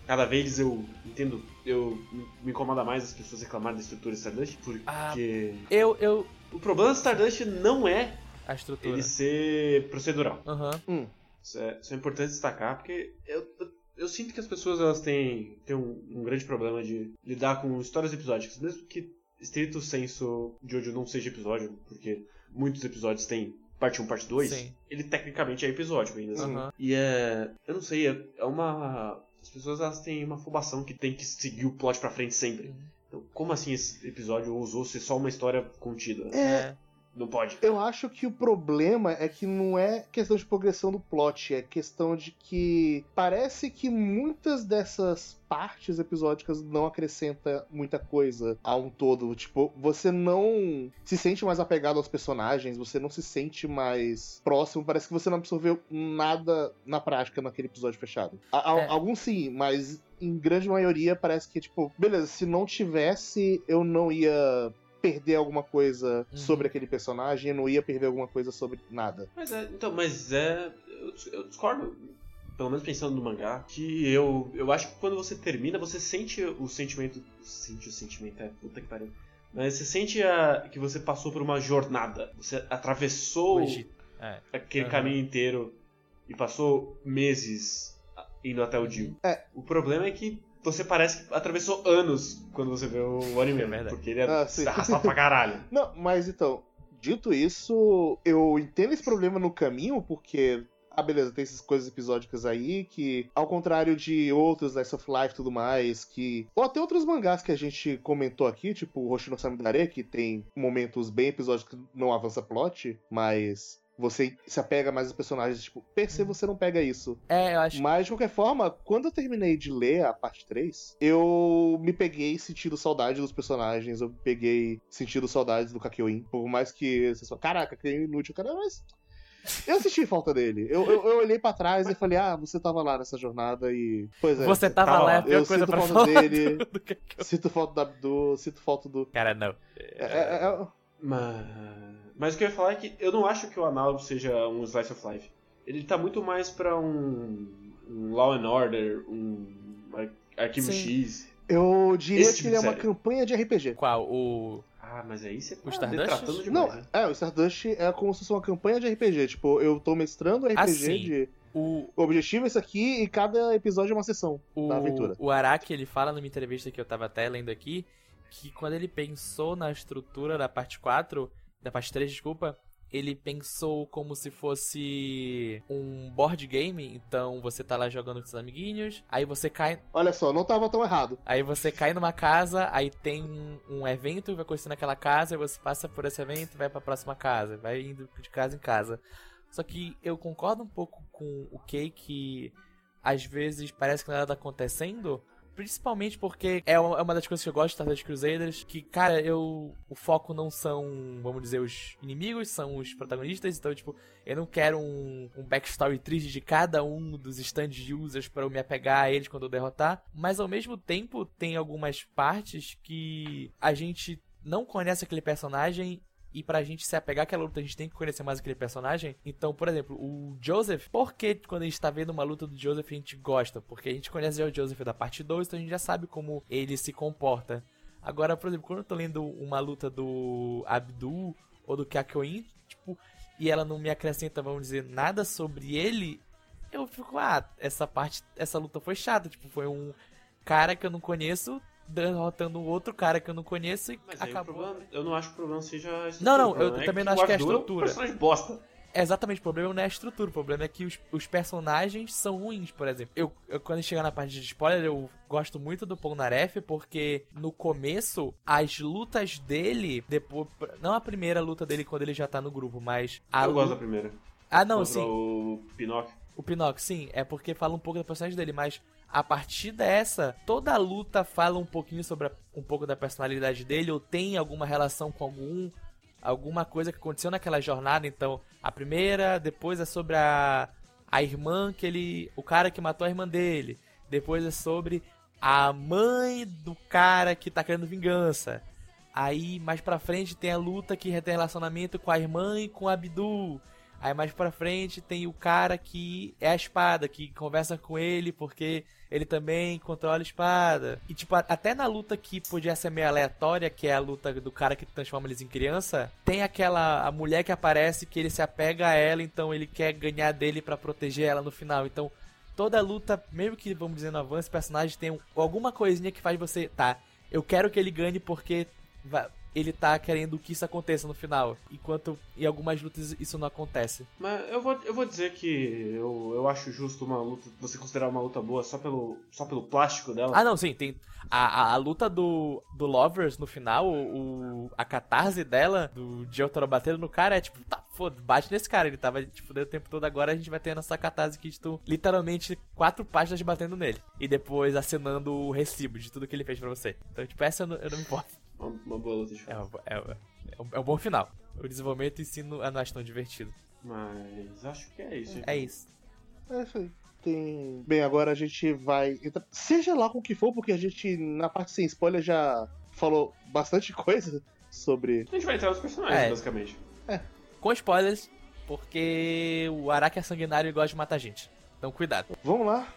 cada vez eu entendo, eu me incomoda mais as pessoas reclamarem da estrutura de Stardust, porque ah, eu, eu o problema do Stardust não é a estrutura. ele ser procedural. Uhum. Hum. Isso, é, isso é importante destacar, porque eu, eu, eu sinto que as pessoas elas têm, têm um, um grande problema de lidar com histórias episódicas, mesmo que estrito senso Jojo não seja episódio, porque muitos episódios têm parte 1, parte 2, Sim. ele tecnicamente é episódico ainda assim. Aham. E é. Eu não sei, é, é uma. As pessoas elas têm uma afobação que tem que seguir o plot pra frente sempre. Uhum. Então, como assim esse episódio ousou ser só uma história contida? É. Não pode. Eu acho que o problema é que não é questão de progressão do plot, é questão de que parece que muitas dessas partes episódicas não acrescenta muita coisa a um todo. Tipo, você não se sente mais apegado aos personagens, você não se sente mais próximo, parece que você não absorveu nada na prática naquele episódio fechado. A- a- É. Alguns sim, mas em grande maioria parece que, tipo, beleza, se não tivesse, eu não ia perder alguma coisa Uhum. sobre aquele personagem, eu não ia perder alguma coisa sobre nada. Mas é, então, mas é. Eu, eu discordo, pelo menos pensando no mangá, que eu, eu acho que quando você termina, você sente o sentimento. Sente o sentimento, é puta que pariu. Mas você sente a, que você passou por uma jornada. Você atravessou O Egito. É. aquele Aham. caminho inteiro e passou meses indo até o Dio. É. O problema é que você parece que atravessou anos quando você vê o anime, É verdade. porque ele é Ah, arrastado pra caralho. Não, mas então, dito isso, eu entendo esse problema no caminho, porque. Ah, beleza, tem essas coisas episódicas aí que, ao contrário de outros Slice of Life e tudo mais, que. Ou até outros mangás que a gente comentou aqui, tipo o Hoshino Samidare, que tem momentos bem episódicos que não avança plot, mas você se apega mais aos personagens, tipo, PC você não pega isso. É, eu acho Mas, de qualquer forma, quando eu terminei de ler a parte 3, eu me peguei sentindo saudade dos personagens, eu me peguei sentindo saudades do Kakyoin. Por mais que você fala, caraca, Kakyoin é inútil, cara, mas. Eu senti falta dele. Eu, eu, eu olhei pra trás e falei, ah, você tava lá nessa jornada e. Pois é. Você tava tava lá, é a lá. pior Eu coisa sinto pra falta falar dele. do- do que que Sinto falta do Abdu, sinto falta do. Cara, não. É, é- é- Mas, mas o que eu ia falar é que eu não acho que o análogo seja um Slice of Life. Ele tá muito mais pra um, um Law and Order, um Ar- Arquivo Sim. X. eu diria Esse que tipo ele é uma campanha de RPG. Qual? O. Ah, mas aí você tá O Stardust? Não, né? é, o Stardust é como se fosse uma campanha de RPG. Tipo, eu tô mestrando RPG Assim, de. O, O objetivo é isso aqui e cada episódio é uma sessão o, da aventura. o Araki, ele fala numa entrevista que eu tava até lendo aqui, que quando ele pensou na estrutura da parte 4, da parte 3, desculpa, ele pensou como se fosse um board game, então você tá lá jogando com seus amiguinhos, aí você cai, Olha só, não tava tão errado. aí você cai numa casa, aí tem um, evento que vai acontecer naquela casa, aí você passa por esse evento e vai pra próxima casa, vai indo de casa em casa. Só que eu concordo um pouco com o Kei que às vezes parece que nada tá acontecendo. Principalmente porque é uma é uma das coisas que eu gosto de Stardust Crusaders, que, cara, eu. O foco não são, vamos dizer, os inimigos, são os protagonistas, então, tipo, eu não quero um, um backstory triste de cada um dos stand users para eu me apegar a eles quando eu derrotar. Mas ao mesmo tempo, tem algumas partes que a gente não conhece aquele personagem e pra gente se apegar àquela luta, a gente tem que conhecer mais aquele personagem. Então, por exemplo, o Joseph, por que quando a gente tá vendo uma luta do Joseph a gente gosta? Porque a gente conhece já o Joseph da parte 2, então a gente já sabe como ele se comporta. Agora, por exemplo, quando eu tô lendo uma luta do Abdul ou do Kakyoin, tipo, e ela não me acrescenta, vamos dizer, nada sobre ele, eu fico, ah, essa parte, essa luta foi chata, tipo, foi um cara que eu não conheço derrotando um outro cara que eu não conheço e Mas acabou. problema, eu não acho que o problema seja a estrutura. Não, não, eu é também não acho que é a estrutura. um personagem bosta. É exatamente, o problema não é a estrutura, o problema é que os, os personagens são ruins, por exemplo. Eu, eu quando chegar na parte de spoiler, eu gosto muito do Polnareff, porque no começo, as lutas dele, depois. Não a primeira luta dele quando ele já tá no grupo, mas. Eu lu- gosto da primeira. Ah, não, Contra sim. o Pinóquio. O Pinóquio, sim, é porque fala um pouco da personagem dele, mas a partir dessa, toda a luta fala um pouquinho sobre a- um pouco da personalidade dele, ou tem alguma relação com algum. alguma coisa que aconteceu naquela jornada. Então, a primeira, depois é sobre a, a irmã que ele. o cara que matou a irmã dele. Depois é sobre a mãe do cara que tá querendo vingança. Aí mais pra frente tem a luta que tem relacionamento com a irmã e com o Abdul. Aí mais pra frente tem o cara que é a espada, que conversa com ele porque ele também controla a espada. E tipo, até na luta que podia ser meio aleatória, que é a luta do cara que transforma eles em criança, tem aquela a mulher que aparece que ele se apega a ela, então ele quer ganhar dele pra proteger ela no final. Então, toda luta, mesmo que, vamos dizer, no avanço, o personagem tem um- alguma coisinha que faz você, tá, eu quero que ele ganhe porque ele tá querendo que isso aconteça no final. Enquanto em algumas lutas isso não acontece. Mas eu vou, eu vou dizer que eu, eu acho justo uma luta, você considerar uma luta boa só pelo, só pelo plástico dela. Ah, não, sim, tem. A, a, a luta do, do Lovers no final, o, o- a catarse dela, do Jotaro batendo no cara, é tipo, tá, foda, bate nesse cara. Ele tava, tipo, o tempo todo agora a gente vai ter essa catarse que, tipo, literalmente quatro páginas batendo nele. E depois acenando o recibo de tudo que ele fez pra você. Então, tipo, essa eu não, eu não me importo. Uma, boa luta de É, fato. um- é, um- é, é um bom final. O desenvolvimento si não, eu não tão divertido. Mas acho que é isso. É isso. É isso aí. Tem... Bem, agora a gente vai. entrar- Seja lá com o que for, porque a gente, na parte sem spoiler, já falou bastante coisa sobre. A gente vai entrar nos personagens, É. basicamente. Com spoilers, porque o Araki é sanguinário e gosta de matar gente. Então, cuidado. Vamos lá.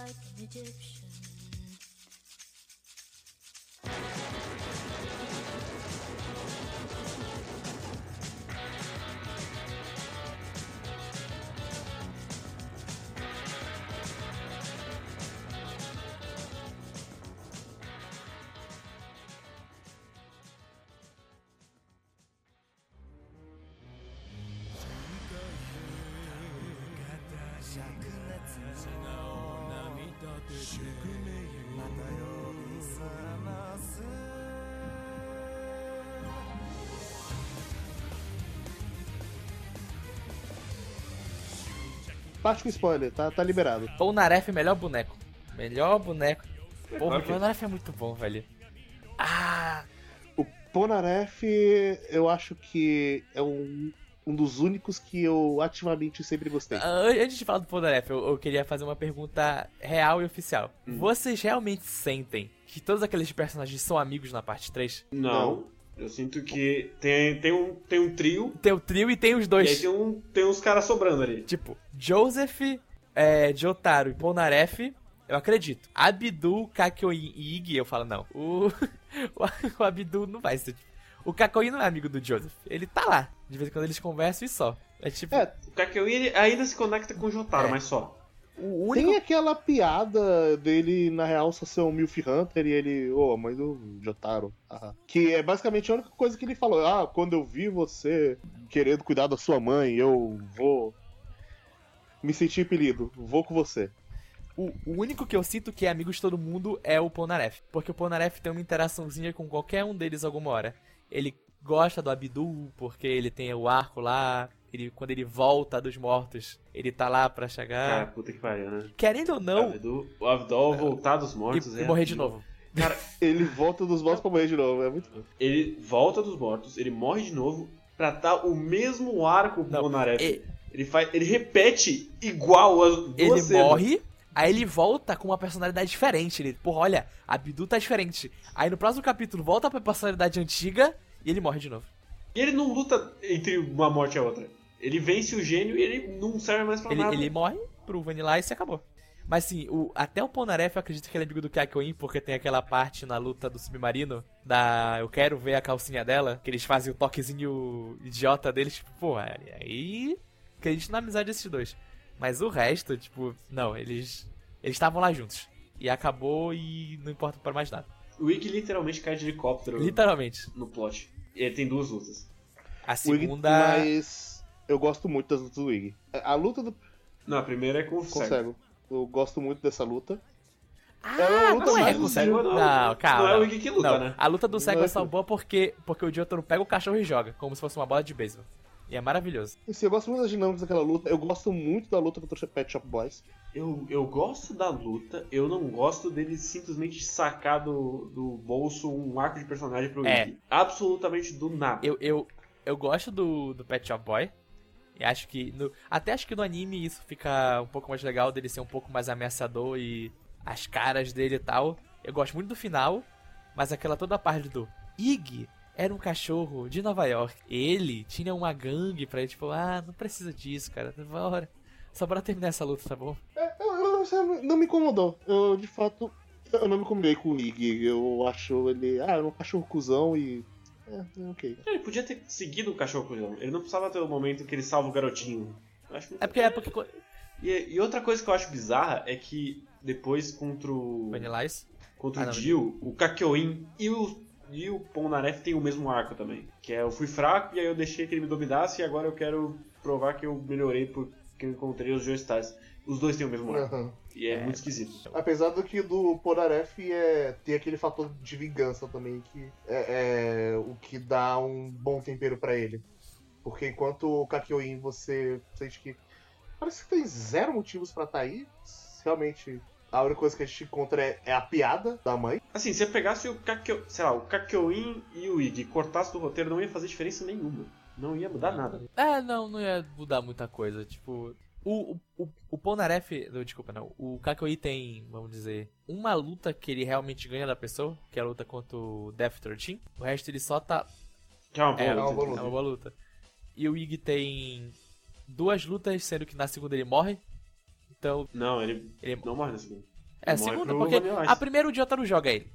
Like an Egyptian. Parte com spoiler, tá, tá liberado. Polnareff, melhor boneco. Melhor boneco. Porra, claro o que é. Muito bom, velho. Ah, O Ponaref, eu acho que é um, um dos únicos que eu ativamente sempre gostei. an- antes de falar do Polnareff, eu, eu queria fazer uma pergunta real e oficial. Vocês realmente sentem que todos aqueles personagens são amigos na parte 3? Não. Eu sinto que tem, tem, um, tem um trio Tem o trio e tem os e aí dois. tem, um, tem uns caras sobrando ali. Tipo, Joseph, é, Jotaro e Polnareff, eu acredito. Abdu, Kakyoin e Iggy, eu falo não. O, o Abdu não vai ser. O Kakyoin não é amigo do Joseph. Ele tá lá. De vez em quando eles conversam e só. É tipo, É, O Kakyoin ainda se conecta com o Jotaro, É. mas só. O único. Tem aquela piada dele, na real, só ser um Milf Hunter e ele, ô, a mãe do Jotaro. haha. Que é basicamente a única coisa que ele falou. Ah, quando eu vi você querendo cuidar da sua mãe, eu vou me sentir impelido, vou com você. O, o único que eu sinto que é amigo de todo mundo é o Polnareff. Porque o Polnareff tem uma interaçãozinha com qualquer um deles alguma hora. Ele gosta do Abdu, porque ele tem o arco lá. Ele, quando ele volta dos mortos, ele tá lá pra Cara, chegar. puta que pariu, né? Querendo ou não, Abdul- O Abdol voltar dos e, mortos e é morrer de novo. Cara, Ele volta dos mortos pra morrer de novo, é muito bom. ele volta dos mortos, ele morre de novo pra dar o mesmo arco Não, Bonaref. e- Ele, faz, ele repete igual as duas Ele cenas. morre, aí ele volta com uma personalidade diferente. Ele, porra, olha, a Abdu tá diferente. Aí no próximo capítulo volta pra personalidade antiga e ele morre de novo. E ele não luta entre uma morte e a outra. Ele vence o gênio e ele não serve mais pra Ele, nada. ele morre pro Vanilla e se acabou. Mas sim, o, até o Polnareff eu acredito que ele é amigo do Kakyoin, porque tem aquela parte na luta do submarino da eu quero ver a calcinha dela, que eles fazem o toquezinho idiota deles, tipo, pô, aí acredito na amizade desses dois. Mas o resto, tipo, não, eles eles estavam lá juntos. E acabou e não importa pra mais nada. O Iggy literalmente cai de helicóptero Literalmente. no plot. E ele tem duas lutas. A segunda. mas eu gosto muito das lutas do Iggy. A luta do Não, a primeira é com o cego. cego. Eu gosto muito dessa luta. Ah, É uma luta não é com o cego. Não. Não, calma. Não é o Iggy que luta, Não, né? A luta do cego Não é é só boa porque, porque o Jotaro pega o cachorro e joga, como se fosse uma bola de beisebol. E é maravilhoso. Assim, eu gosto muito das dinâmicas daquela luta. Eu gosto muito da luta contra o Pet Shop Boys. Eu, eu gosto da luta, eu não gosto dele simplesmente sacar do, do bolso um arco de personagem pro É. Iggy. Absolutamente do nada. Eu, eu, eu gosto do, do Pet Shop Boy. Acho que. No, até acho que no anime isso fica um pouco mais legal dele ser um pouco mais ameaçador e as caras dele e tal. Eu gosto muito do final, mas aquela toda a parte do Iggy era um cachorro de Nova York. Ele tinha uma gangue pra ele, tipo, ah, não precisa disso, cara. Bora. Só bora terminar essa luta, tá bom? É, eu, eu- eu- não me incomodou. Eu, de fato, eu não me incomodei com o Iggy. Eu acho ele. Ah, é um cachorro cuzão e. é, é ok. Ele podia ter seguido o cachorro. Ele não precisava ter o momento que ele salva o garotinho. Eu acho muito- É porque é porque E, e outra coisa que eu acho bizarra é que depois contra o. Vanilla Ice. Contra Ah, o não, Jill, o Kakyoin e o, e o Polnareff tem o mesmo arco também. Que é eu fui fraco e aí eu deixei que ele me dominasse e agora eu quero provar que eu melhorei porque eu encontrei os Joestars. Os dois têm o mesmo arco. Aham. E é, É. muito esquisito. Apesar do que do Poraref é, tem aquele fator de vingança também, que é, é o que dá um bom tempero pra ele. Porque enquanto o Kakyoin você sente que. Parece que tem zero motivos pra estar aí. Realmente, a única coisa que a gente encontra é, é a piada da mãe. Assim, se eu pegasse o Kakyo, sei lá, o Kakyoin e o Ig e cortasse do roteiro, não ia fazer diferença nenhuma. Não ia mudar nada. É, não, não ia mudar muita coisa. Tipo, o, o, o, Polnareff. não, Desculpa, não. O Kakoi tem, vamos dizer, uma luta que ele realmente ganha da pessoa, que é a luta contra o Death 13. O resto ele só tá. Que é uma boa É, luta. uma boa É luta. uma boa luta. E o Ig tem duas lutas, sendo que na segunda ele morre. Então, Não, ele ele. não morre na segunda. É, Morre segunda, porque a primeira o Jotaro joga ele.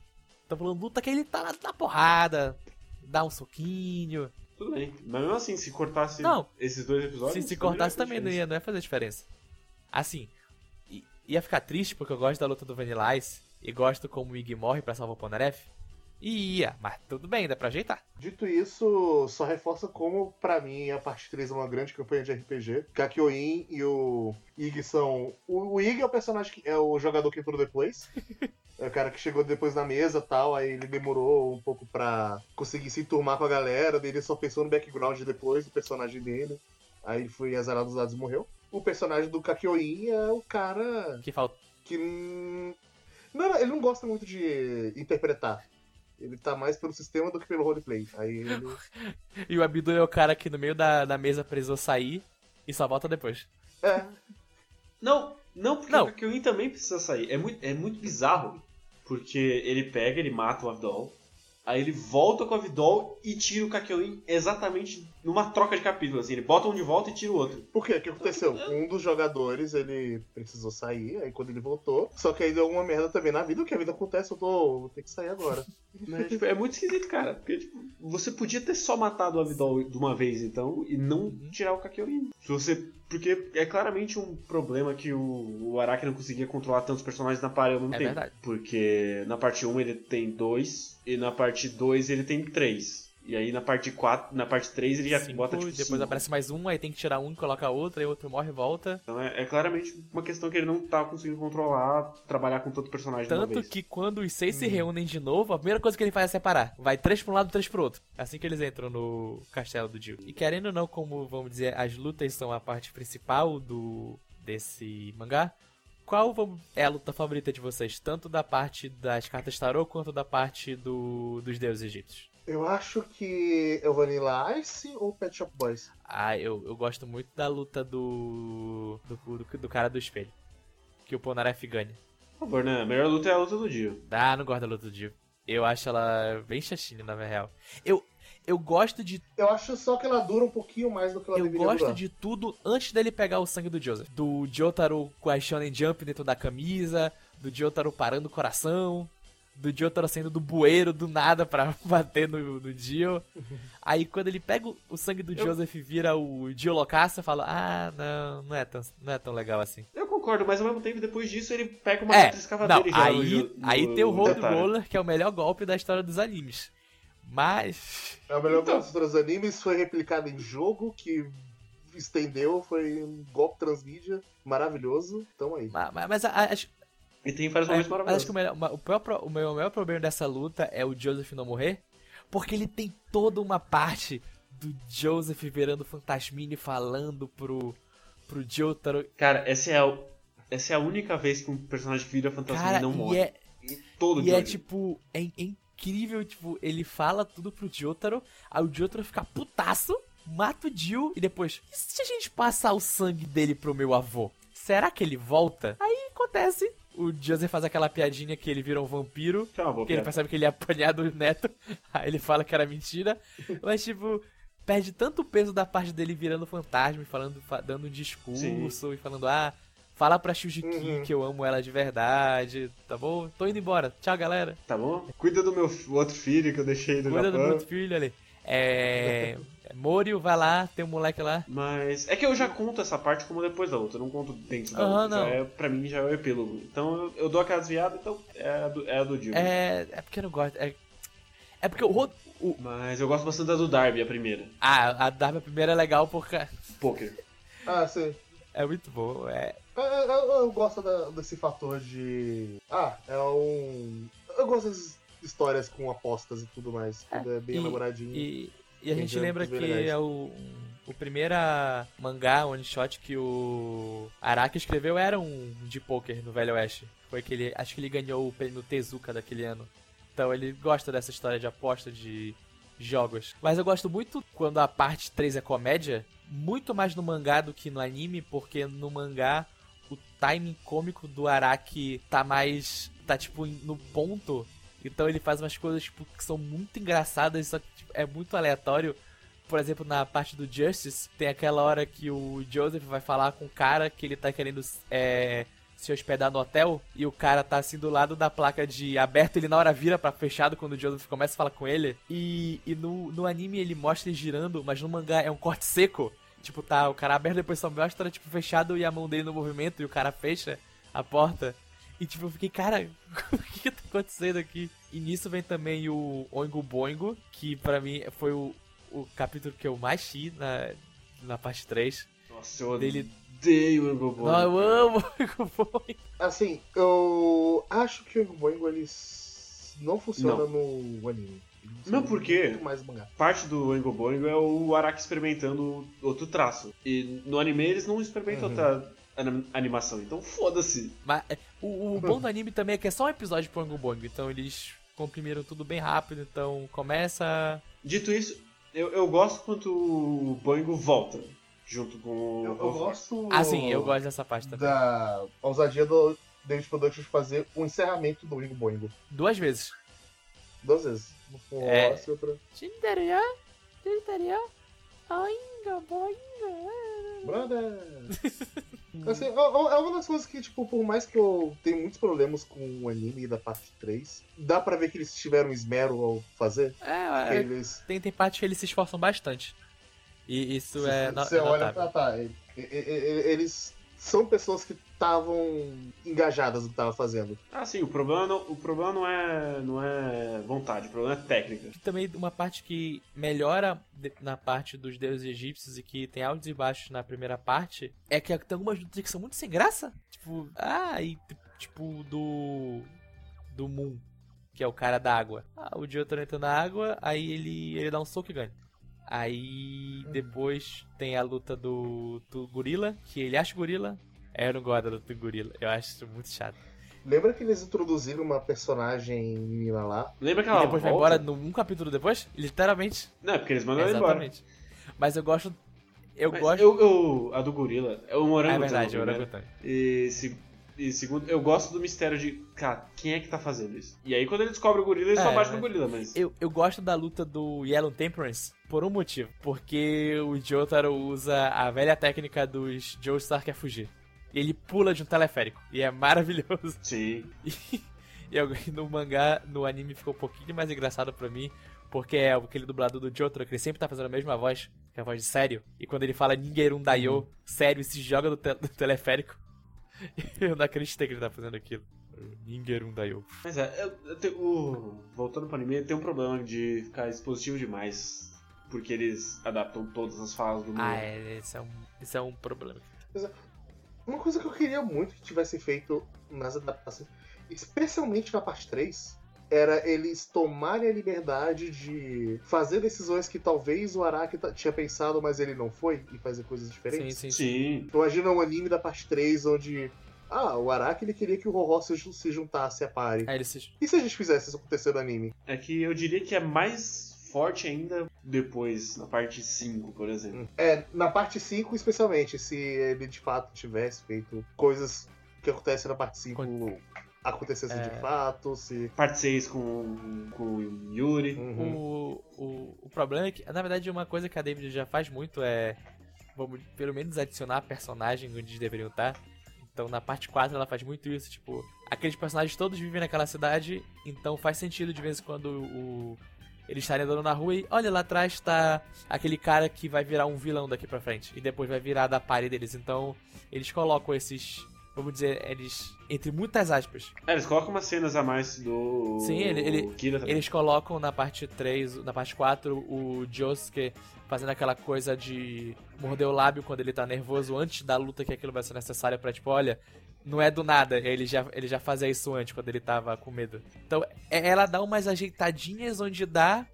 Tô falando luta que ele tá na, na porrada, dá um soquinho. Tudo bem. Mas mesmo assim, se cortasse Não. esses dois episódios. Se, se cortasse também não ia, não ia fazer diferença. Assim, ia ficar triste porque eu gosto da luta do Vanilla Ice e gosto como o Ig morre pra salvar o Polnareff. E ia, mas tudo bem, dá pra ajeitar. Dito isso, só reforça como, pra mim, a parte 3 é uma grande campanha de RPG. Kakyoin e o Ig são. O, o Ig é o personagem que é o jogador que entrou depois. É o cara que chegou depois na mesa tal, aí ele demorou um pouco pra conseguir se enturmar com a galera, daí ele só pensou no background depois do personagem dele. Aí foi azarado dos lados e morreu. O personagem do Kakyoin é o cara Que falta. que. Não, ele não gosta muito de interpretar. Ele tá mais pelo sistema do que pelo roleplay. Aí ele. E o Abdu é o cara que no meio da, da mesa precisou sair e só volta depois. É, Não, não, porque Não. o Kakyoin também precisa sair. É muito, é muito bizarro. Porque ele pega, ele mata o Abdol. Aí ele volta com o Abdol e tira o Kakyoin exatamente numa troca de capítulo. Assim, ele bota um de volta e tira o outro. Por quê? O que aconteceu? Um dos jogadores, ele precisou sair, aí quando ele voltou, só que aí deu uma merda também na vida, o que a vida acontece, eu tô. vou ter que sair agora. Né? Tipo, é muito esquisito, cara. Porque tipo, você podia ter só matado o Abdol de uma vez, então, e não tirar o Kakyoin. Se você. Porque é claramente um problema que o, o Araki não conseguia controlar tantos personagens na parede ao mesmo É tempo. verdade. Porque na parte 1 ele tem dois, e na parte 2 ele tem três. E aí na parte 4, na parte 3 ele já Cinco, bota tipo depois cinco. aparece mais um, aí tem que tirar um e coloca outro, aí outro morre e volta. Então é, é claramente uma questão que ele não tá conseguindo controlar, trabalhar com tanto personagem Tanto que quando os seis Hum. se reúnem de novo, a primeira coisa que ele faz é separar. Vai três pra um lado, três pro outro. É assim que eles entram no castelo do Jill. E querendo ou não, como vamos dizer, as lutas são a parte principal do desse mangá. Qual é a luta favorita de vocês? Tanto da parte das cartas tarô quanto da parte do, dos deuses egípcios. Eu acho que é o Vanilla Ice ou Pet Shop Boys? Ah, eu, eu gosto muito da luta do do, do, do cara do espelho. Que o Polnareff ganha. Por favor, né? A melhor luta é a luta do dia. Ah, não gosto da luta do Jill. Eu acho ela bem chatinha, na real. Eu, eu gosto de Eu acho só que ela dura um pouquinho mais do que ela Eu deveria gosto durar. de tudo antes dele pegar o sangue do Joseph. Do Jotaro com a Shonen Jump dentro da camisa, do Jotaro parando o coração, do Jotaro saindo do bueiro do nada pra bater no, no Dio. Aí quando ele pega o- o sangue do Eu- Joseph e vira o Dio loucaço, fala, ah, não, não é, tão, não é tão legal assim. Eu concordo, mas ao mesmo tempo, depois disso, ele pega uma É, outra escavadeira não, e no aí, jo- no- aí tem o no Road. Roller, que é o melhor golpe da história dos animes. Mas... É o melhor Então. golpe dos animes, foi replicado em jogo, que estendeu, foi um golpe transmídia maravilhoso. Então aí. Mas, mas a- a- acho, E tem vários É, momentos mas maravilhosos. acho que o, melhor, o, próprio- o meu maior problema dessa luta é o Joseph não morrer, porque ele tem toda uma parte do Joseph virando fantasminha e falando pro, pro Jotaro. Cara, essa é, a, essa é a única vez que um personagem que vira fantasma Cara, não e morre. é, Em todo e é tipo, é, é incrível, tipo, ele fala tudo pro Jotaro, aí o Jotaro fica putaço, mata o Jill e depois, e se a gente passar o sangue dele pro meu avô? Será que ele volta? Aí acontece, o Joseph faz aquela piadinha que ele vira um vampiro, Que é Porque ele percebe que ele ia apanhar do neto, aí ele fala que era mentira, mas tipo, perde tanto peso da parte dele virando fantasma e falando, fa- dando um discurso e falando, ah, fala pra Shujiki Uhum. que eu amo ela de verdade, tá bom? Tô indo embora, tchau galera. Tá bom? Cuida do meu outro filho que eu deixei no Cuida do Japão. meu outro filho ali. É. é Morio, vai lá, tem um moleque lá. Mas é que eu já conto essa parte como depois da outra, eu não conto dentro da Aham, outra. não. É, pra mim já é o epílogo. Então eu, eu dou aquela desviada, então é a do, é a do Dio. É. É porque eu não gosto. É, é porque o, o. Mas eu gosto bastante da do Darby, a primeira. Ah, a Darby a primeira é legal porque. Poker. Ah, sim. É muito bom. É. Eu, eu- eu gosto da- desse fator de. Ah, é um. Eu gosto das histórias com apostas e tudo mais. Tudo é bem e- elaboradinho. E, e a gente lembra que é o, o primeiro mangá one shot que o Araki escreveu era um de poker no Velho Oeste. Foi que ele, acho que ele ganhou o prêmio Tezuka daquele ano. Então ele gosta dessa história de aposta de jogos. Mas eu gosto muito quando a parte 3 é comédia, muito mais no mangá do que no anime, porque no mangá o timing cômico do Araki tá mais tá tipo no ponto então ele faz umas coisas tipo, que são muito engraçadas, só que tipo, é muito aleatório. Por exemplo, na parte do Justice, tem aquela hora que o Joseph vai falar com o cara que ele tá querendo é, se hospedar no hotel e o cara tá assim do lado da placa de aberto, ele na hora vira pra fechado quando o Joseph começa a falar com ele. E, e no, no anime ele mostra ele girando, mas no mangá é um corte seco. Tipo, tá o cara aberto, depois só mostra tipo fechado e a mão dele no movimento e o cara fecha a porta. E tipo, eu fiquei, cara, o que, que tá acontecendo aqui? E nisso vem também o Oingo Boingo, que pra mim foi o, o capítulo que eu mais chi na, na parte 3. Nossa, eu Dele- odeio o Angle Boy. Não, eu amo o Oingo Boingo. Assim, eu acho que o Boingo ele não funciona Não. no anime. Não, funciona por quê? muito mais no mangá. Parte do Angle Boingo é o Araki experimentando outro traço. E no anime eles não experimentam Uhum. outra animação, então foda-se. Mas é, o, o bom do anime também é que é só um episódio pro Boingo. Então eles comprimiram tudo bem rápido. Então começa. Dito isso, eu, eu gosto quando o Boingo volta junto com o Eu, eu gosto. Ah, sim, eu gosto dessa parte também. da ousadia do David Productions fazer o encerramento do Boingo Boingo. Duas vezes. Duas vezes. Uma É. E outra. Tinderia, tinderia, Oingo Boingo. Brother! assim, é, uma das coisas que, tipo, por mais que eu tenha muitos problemas com o anime da parte 3, dá pra ver que eles tiveram esmero ao fazer. É, é, eles. tem, tem parte que eles se esforçam bastante. E isso é, Você é olha, notável. tá. e- Eles são pessoas que estavam engajadas no que estavam fazendo. Ah, sim, o problema, não, o problema não, é, não é vontade, o problema é técnica. Também uma parte que melhora na parte dos deuses egípcios e que tem altos e baixos na primeira parte é que tem algumas lutas que são muito sem graça. Tipo, ah, e tipo do. do Moon, que é o cara da água. Ah, o Jotaro entra na água, aí ele, ele dá um soco e ganha. Aí depois tem a luta do, do gorila, que ele acha o gorila. É, eu não gosto da luta do gorila, eu acho isso muito chato. Lembra que eles introduziram uma personagem menina lá? Lembra que E ela depois vai volta? embora num um capítulo depois? Literalmente. Não, é porque eles mandam ela embora. Exatamente. Mas eu gosto. Eu Mas gosto. Eu, eu- a do gorila é Ah, orangotango. é verdade, o primeiro. orangotango. E, se- e segundo, eu gosto do mistério de, cara, quem é que tá fazendo isso? E aí quando ele descobre o gorila, ele só É, bate mas- no gorila, mas... Eu, eu gosto da luta do Yellow Temperance por um motivo. Porque o Jotaro usa a velha técnica dos Joestar que é fugir. Ele pula de um teleférico. E é maravilhoso. Sim. E eu- no mangá, no anime ficou um pouquinho mais engraçado pra mim. Porque é aquele dublador do Jotaro, que ele sempre tá fazendo a mesma voz, que é a voz de sério. E quando ele fala Ningerun Daio, sério, e se joga do, te- do teleférico. Eu não acreditei que ele tá fazendo aquilo. Ningerun Daio. Mas é, eu- eu tenho- o- voltando pro anime, tem um problema de ficar expositivo demais. Porque eles adaptam todas as falas do mundo. Ah, é, esse é um, esse é um problema. Uma coisa que eu queria muito que tivesse feito nas adaptações, especialmente na parte 3, era eles tomarem a liberdade de fazer decisões que talvez o Araki tinha pensado, mas ele não foi, e fazer coisas Sim, diferentes. sim, sim. Sim. Imagina um anime da parte 3 onde. Ah, o Araki ele queria que o Roró se, ju- se juntasse a Pari. Aí ele se... E se a gente fizesse isso acontecer no anime? É que eu diria que é mais forte ainda depois, na parte 5, por exemplo. É, na parte 5 especialmente, se ele de fato tivesse feito coisas que acontecem na parte 5 acontecessem É. de fato, se. Parte 6 com, com o Yuri. Uhum. O, o, o problema é que, na verdade, uma coisa que a David já faz muito é, vamos pelo menos adicionar personagem onde eles deveriam estar. Então, na parte 4, ela faz muito isso, tipo, aqueles personagens todos vivem naquela cidade, então faz sentido de vez em quando o eles estarem andando na rua e olha lá atrás tá aquele cara que vai virar um vilão daqui pra frente. E depois vai virar da parede deles. Então, eles colocam esses. Vamos dizer, eles. Entre muitas aspas. É, eles colocam umas cenas a mais do. Sim, ele- ele-. Eles colocam na parte 3, na parte 4, o Josuke fazendo aquela coisa de morder o lábio quando ele tá nervoso antes da luta que aquilo vai ser necessário pra, tipo, olha, não é do nada. Ele já, ele já fazia isso antes, quando ele tava com medo. Então, é- ela dá umas ajeitadinhas onde dá,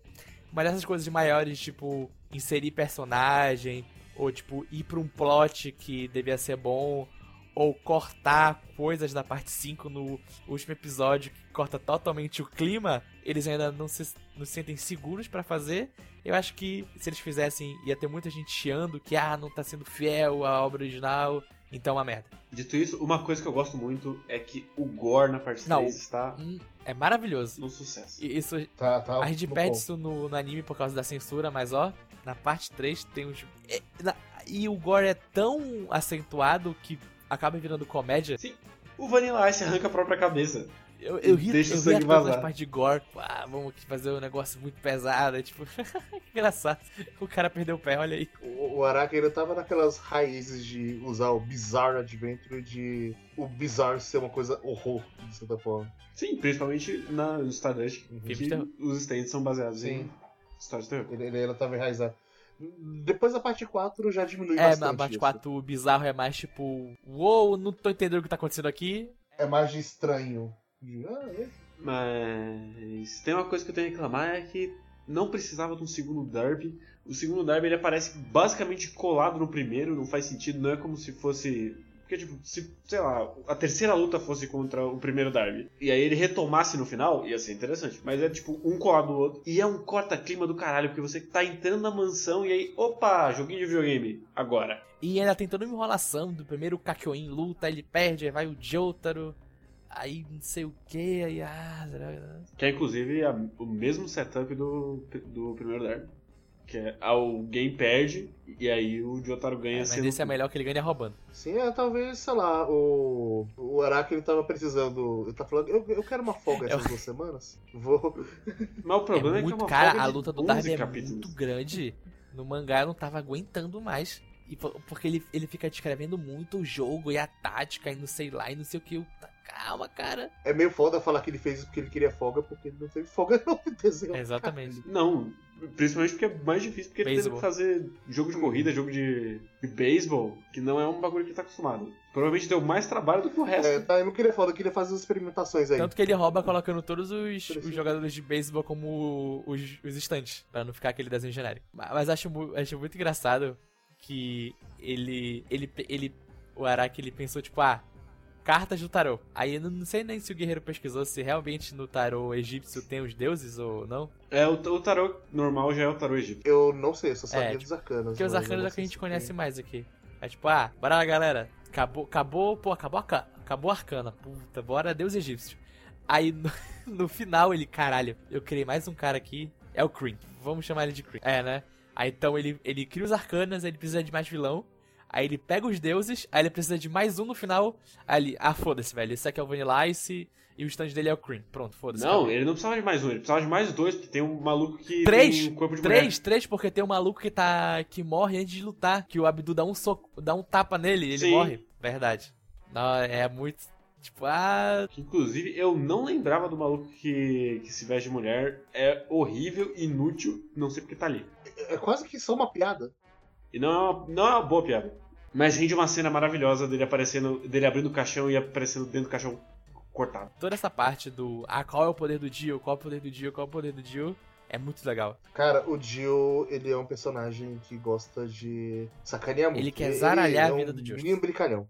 mas essas coisas maiores, tipo, inserir personagem, ou, tipo, ir pra um plot que devia ser bom, ou cortar coisas da parte 5 no último episódio que corta totalmente o clima, eles ainda não se, não se sentem seguros pra fazer. Eu acho que se eles fizessem, ia ter muita gente chiando que, ah, não tá sendo fiel à obra original, então é uma merda. Dito isso, uma coisa que eu gosto muito é que o gore na parte Não. 3 está Hum, é maravilhoso. no sucesso. E Isso, Tá, tá. a gente no perde isso no, no anime por causa da censura, mas ó, na parte 3 tem uns. é, na- e o gore é tão acentuado que acaba virando comédia. O Vanilla Ice arranca a própria cabeça. Eu, eu ri, Deixa o eu ri sangue vazar. as partes de gore. Ah, vamos aqui fazer um negócio muito pesado. é Tipo, que engraçado. O cara perdeu o pé, olha aí. O, o Araki ainda tava naquelas raízes de usar o Bizarre Adventure de o Bizarre ser uma coisa horror, de certa forma. Sim, principalmente na, no Stardust, Uhum. que os stands são baseados Sim. em histórias de terror. Ele, ele ainda tava enraizado. Depois da parte 4 já diminui É, bastante. na parte isso. 4 o bizarro é mais tipo, uou, não tô entendendo o que tá acontecendo aqui. É mais de estranho. Ah, é. Mas tem uma coisa que eu tenho a reclamar é que não precisava de um segundo derby. O segundo derby ele aparece basicamente colado no primeiro, não faz sentido, não é como se fosse. Porque, tipo, se, sei lá, a terceira luta fosse contra o primeiro derby e aí ele retomasse no final, ia ser interessante. Mas é tipo um colado do outro. E é um corta-clima do caralho, porque você tá entrando na mansão e aí, opa, joguinho de videogame, agora. E ainda tem toda uma enrolação do primeiro Kakyoin luta, ele perde, aí vai o Jotaro, aí não sei o que, aí ah. Que é inclusive a- o mesmo setup do, do primeiro derby. Que é alguém perde e aí o Jotaro ganha É, mas sendo- esse é melhor que ele ganha roubando. Sim, é, talvez, sei lá, o, o Araki ele tava precisando. Ele tá falando, eu, eu quero uma folga essas Eu- duas semanas. Vou. Mas o problema é, é muito, que é uma cara, folga a luta do 11 Darby é capítulos. muito grande. No mangá eu não tava aguentando mais. E po- porque ele, ele fica descrevendo muito o jogo e a tática e não sei lá e não sei o que. Eu, tá, calma, cara. É meio foda falar que ele fez isso porque ele queria folga, porque ele não teve folga no desenho. Exatamente. Não, principalmente porque é mais difícil porque ele teve Beisebol. que fazer jogo de corrida, jogo de, de beisebol, que não é um bagulho que ele tá acostumado. Provavelmente deu mais trabalho do que o resto. É, tá, eu não queria folga, eu queria fazer as experimentações aí. Tanto que ele rouba colocando todos os, os jogadores de beisebol como os, os estantes, pra não ficar aquele desenho genérico. Ma- Mas acho, acho muito engraçado que ele, ele, ele, o Araki, ele pensou, tipo, ah, cartas do tarô. Aí eu não sei nem se o guerreiro pesquisou se realmente no tarô egípcio tem os deuses ou não. É, o, o tarô normal já é o tarô egípcio. Eu não sei, eu só sabia É, dos arcanas. Porque os arcanos é o que a sei gente conhece tem. mais aqui. É tipo, ah, bora lá, galera. Acabou, acabou, pô, acabou a, ca- acabou a arcana. Puta, bora, deus egípcio. Aí no, no final ele, caralho, eu criei mais um cara aqui. É o Cream. Vamos chamar ele de Cream. É, né? Aí então ele, ele cria os arcanas, ele precisa de mais vilão. Aí ele pega os deuses, aí ele precisa de mais um no final. Aí ele, ah, foda-se, velho. Esse aqui é o Vanilla Ice e o stand dele é o Cream. Pronto, foda-se. Não, acabou. ele não precisava de mais um, ele precisava de mais dois, porque tem um maluco que Três! tem um corpo de mulher. Três, três, porque tem um maluco que tá. que morre antes de lutar. Que o Abdu dá um soco, dá um tapa nele e ele Sim. morre. Verdade. Não, é muito. Tipo, ah. Inclusive, eu não lembrava do maluco que, que se veste de mulher. É horrível, inútil, não sei porque tá ali. É quase que só uma piada. E não é uma, não é uma boa piada. Mas rende uma cena maravilhosa dele aparecendo, dele abrindo o caixão e aparecendo dentro do caixão cortado. Toda essa parte do. Ah, qual é o poder do Dio? Qual é o poder do Dio? Qual é o poder do Dio? É muito legal. Cara, o Dio, ele é um personagem que gosta de sacanear muito. Ele quer zaralhar é a vida um do Justice. menino brincalhão.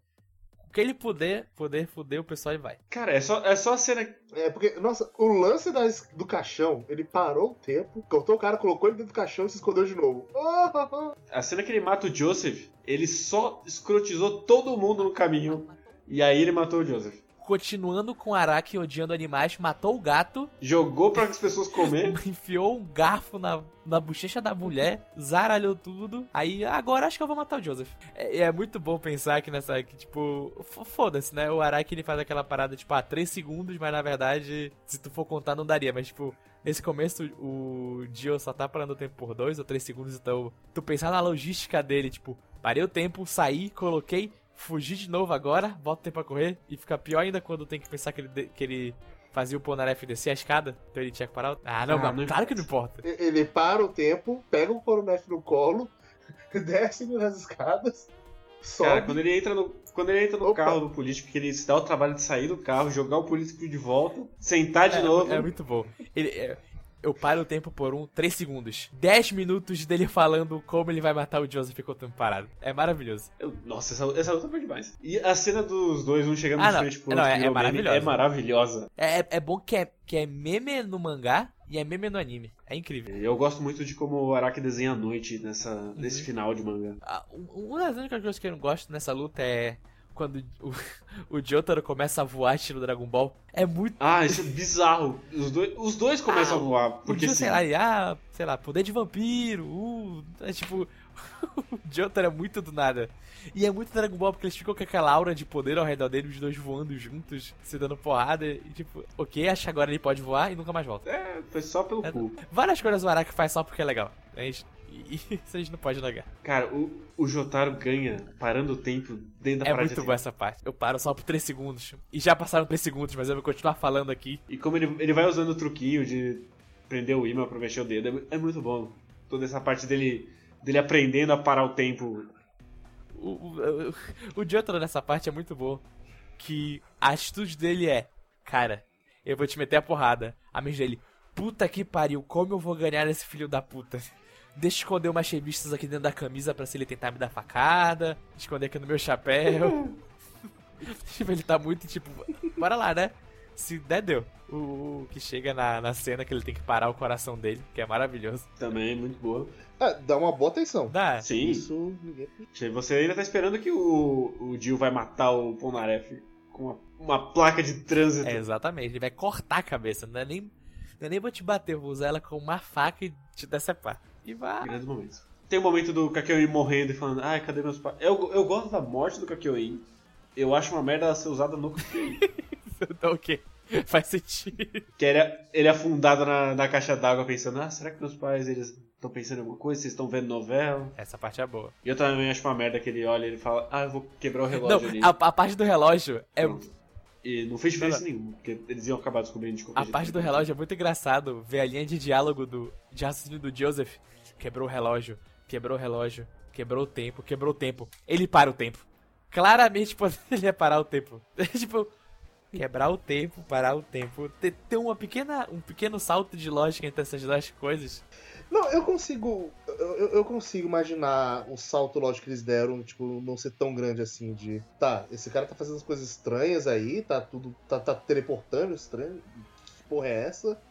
O que ele puder, poder fuder o pessoal e vai. Cara, é só, é só a cena. É, porque, nossa, o lance das- do caixão, ele parou o tempo, cortou o cara, colocou ele dentro do caixão e se escondeu de novo. Oh. A cena que ele mata o Joseph, ele só escrotizou todo mundo no caminho. E aí ele matou o Joseph. Continuando com Araki odiando animais, matou o gato, Jogou para as pessoas comer. enfiou um garfo na, na bochecha da mulher, zaralhou tudo. Aí, agora acho que eu vou matar o Joseph. É, é muito bom pensar que nessa. Que, tipo, foda-se, né? O Araki ele faz aquela parada, tipo, ah, 3 segundos, mas na verdade, se tu for contar, não daria. Mas, tipo, nesse começo o Dio só tá parando o tempo por 2 ou 3 segundos, então tu pensar na logística dele, tipo, parei o tempo, saí, coloquei, fugi de novo agora, bota o tempo a correr, e fica pior ainda quando tem que pensar que ele, que ele fazia o Polnareff descer a escada, então ele tinha que parar. o- Ah, não, Ah, mas não claro que não importa. E- Ele para o tempo, pega o Coronel no colo, desce nas escadas, sobe. Cara, quando ele entra no, quando ele entra no Opa. carro do político, que ele se dá o trabalho de sair do carro, jogar o político de volta, sentar de é, novo. é muito bom. Ele, é, eu paro o tempo por um, 3 segundos. 10 minutos dele falando como ele vai matar o Joseph enquanto o tempo parado. É maravilhoso. Eu- Nossa, essa, essa luta foi demais. E a cena dos dois, um chegando Ah, de frente pro Não, outro, é- é meme, maravilhosa. é maravilhosa. É, é- é bom que é, que é meme no mangá e é meme no anime. É incrível. Eu gosto muito de como o Araki desenha a noite nessa, Uhum. nesse final de manga. Ah, um- Uma das únicas coisas que eu não gosto nessa luta é quando o, o Jotaro começa a voar estilo Dragon Ball. É muito. Ah, isso é bizarro. Os dois, os dois começam Ah, a voar. Porque, Porque sim. sei lá, e, ah, sei lá, poder de vampiro, uh, é tipo, o Jotaro é muito do nada. E é muito Dragon Ball porque eles ficam com aquela aura de poder ao redor dele, os dois voando juntos, se dando porrada, e tipo, ok, acho que agora ele pode voar e nunca mais volta. É, foi só pelo É, cu. Várias coisas o Araki faz só porque é legal. A gente- E, isso a gente não pode negar. Cara, o, o Jotaro ganha parando o tempo dentro da É parada muito boa essa parte. Eu paro só por 3 segundos. E já passaram 3 segundos, mas eu vou continuar falando aqui. E como ele, ele vai usando o truquinho de prender o imã pra mexer o dedo, é é, muito bom. Toda essa parte dele, dele aprendendo a parar o tempo. O, o, o, o Jotaro nessa parte é muito bom. Que a atitude dele é: Cara, eu vou te meter a porrada. A mente dele: Puta que pariu, como eu vou ganhar esse filho da puta? Deixa eu esconder umas revistas aqui dentro da camisa pra se ele tentar me dar facada. Esconder aqui no meu chapéu. tipo, ele tá muito tipo: Bora lá, né? Se der, deu. O, o que chega na, na cena que ele tem que parar o coração dele, que é maravilhoso. Também é muito boa. Ah, dá uma boa atenção. Dá. Sim. Isso ninguém. Você ainda tá esperando que o, o Jill vai matar o Polnareff com uma, uma placa de trânsito. É, exatamente. Ele vai cortar a cabeça. Não é nem, não é nem vou te bater, eu vou usar ela com uma faca e te decepar. E vai. Grandes momentos. Tem o momento do Kakyoin morrendo e falando, ai, cadê meus pais? Eu, eu gosto da morte do Kakyoin. Eu acho uma merda ela ser usada no Kakyoin. Então o quê? Faz sentido. que ele, ele afundado na, na caixa d'água pensando, ah, será que meus pais eles estão pensando em alguma coisa? Vocês estão vendo novela? Essa parte é boa. E eu também acho uma merda que ele olha e ele fala, ah, eu vou quebrar o Não, relógio ali. a, a parte do relógio é. Pronto. E não fez diferença nenhuma, porque eles iam acabar descobrindo de qualquer A jeito. parte do relógio é muito engraçado ver a linha de diálogo do de raciocínio do Joseph. Quebrou o relógio, quebrou o relógio, quebrou o tempo, quebrou o tempo. Ele para o tempo. Claramente ele ia parar o tempo. tipo, quebrar o tempo, parar o tempo. Ter, ter uma pequena, um pequeno salto de lógica entre essas duas coisas. Não, eu consigo. Eu, eu- eu consigo imaginar o salto lógico que eles deram, tipo, não ser tão grande assim de. Tá, esse cara tá fazendo as coisas estranhas aí, tá tudo. tá, tá teleportando estranho. Que porra é essa?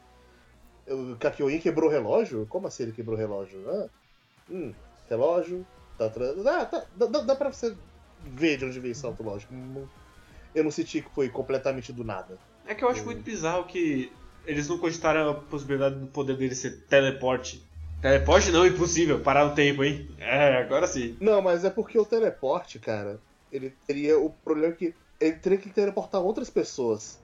O Kakyoin quebrou o relógio? Como assim ele quebrou o relógio? Ah, hum, relógio. Tá, ah, tá, dá, dá- dá pra você ver de onde veio esse salto lógico. Eu não senti que foi completamente do nada. É que eu acho muito bizarro que eles não cogitaram a possibilidade do poder dele ser teleporte. Teleporte não, impossível, parar o tempo, hein? É, agora sim. Não, mas é porque o teleporte, cara, ele teria o problema que ele teria que teleportar outras pessoas.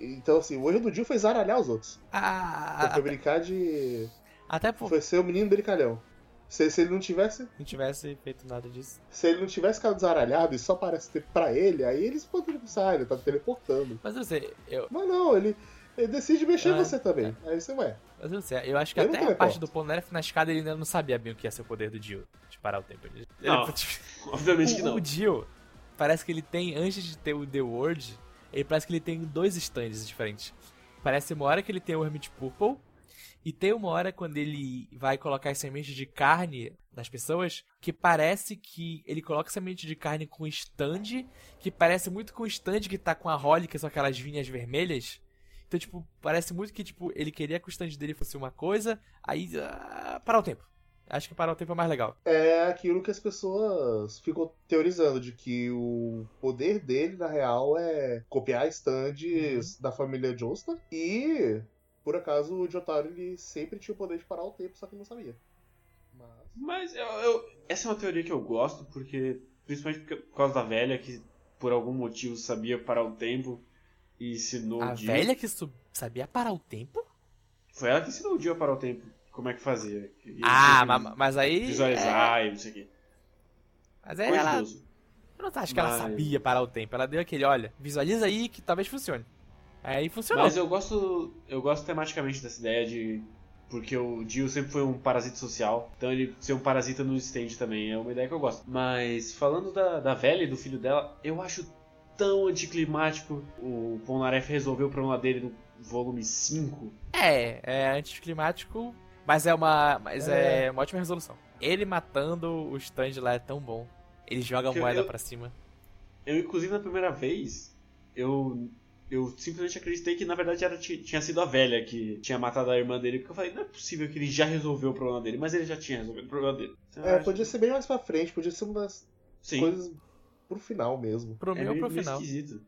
Então, assim, o erro do Dio foi zaralhar os outros. Ah, Foi brincar de. até por Foi ser o menino brincalhão. Se, se ele não tivesse. não tivesse feito nada disso. Se ele não tivesse ficado zaralhado e só parece ter pra ele, aí eles poderiam pensar, ah, ele tá teleportando. Mas eu não sei, eu, Mas não, ele, ele decide mexer em Ah, você também. Aí você vai. Mas eu não sei, eu acho que Eu até a parte do Polnareff na escada ele ainda não sabia bem o que ia ser o poder do Dio, de parar o tempo. Ele, Não. ele- Obviamente que o, não. o Dio, parece que ele tem, antes de ter o The World, ele parece que ele tem dois stands diferentes. Parece uma hora que ele tem o Hermit Purple, e tem uma hora quando ele vai colocar as sementes de carne nas pessoas, que parece que ele coloca semente de carne com stand, que parece muito com o stand que tá com a Holly, que são aquelas vinhas vermelhas. Então, tipo, parece muito que, tipo, ele queria que o stand dele fosse uma coisa, aí, ah, parar o tempo. Acho que parar o tempo é mais legal. É aquilo que as pessoas ficam teorizando, de que o poder dele, na real, é copiar stands da família Joestar. E, por acaso, o Jotaro ele sempre tinha o poder de parar o tempo, só que não sabia. Mas... Mas eu, eu- essa é uma teoria que eu gosto, porque. Principalmente por causa da velha, que por algum motivo sabia parar o tempo e ensinou A o Dio. velha que sabia parar o tempo? Foi ela que ensinou o Dio a parar o tempo, como é que fazia. E Ah, ele ma- mas aí. Visualizar e não sei o quê. Mas aí ela. Eu não acho que ela Mas- sabia parar o tempo. Ela deu aquele, olha, visualiza aí que talvez funcione. Aí funcionou. Mas eu gosto, eu gosto tematicamente dessa ideia de. Porque o Dio sempre foi um parasita social, então ele ser um parasita no stand também é uma ideia que eu gosto. Mas falando da, da velha e do filho dela, eu acho tão anticlimático o Polnareff resolver o problema dele no volume 5. É, é anticlimático, mas é uma. Mas é, É. uma ótima resolução. Ele matando o stand lá é tão bom. Ele joga a moeda eu- pra cima. Eu, inclusive, na primeira vez, eu, eu simplesmente acreditei que na verdade era, ti- tinha sido a velha que tinha matado a irmã dele, porque eu falei, não é possível que ele já resolveu o problema dele, mas ele já tinha resolvido o problema dele. Então, É, acho- podia ser bem mais pra frente, podia ser umas Sim. coisas pro final mesmo. Pro É meio ou meio, pro meio final. esquisito.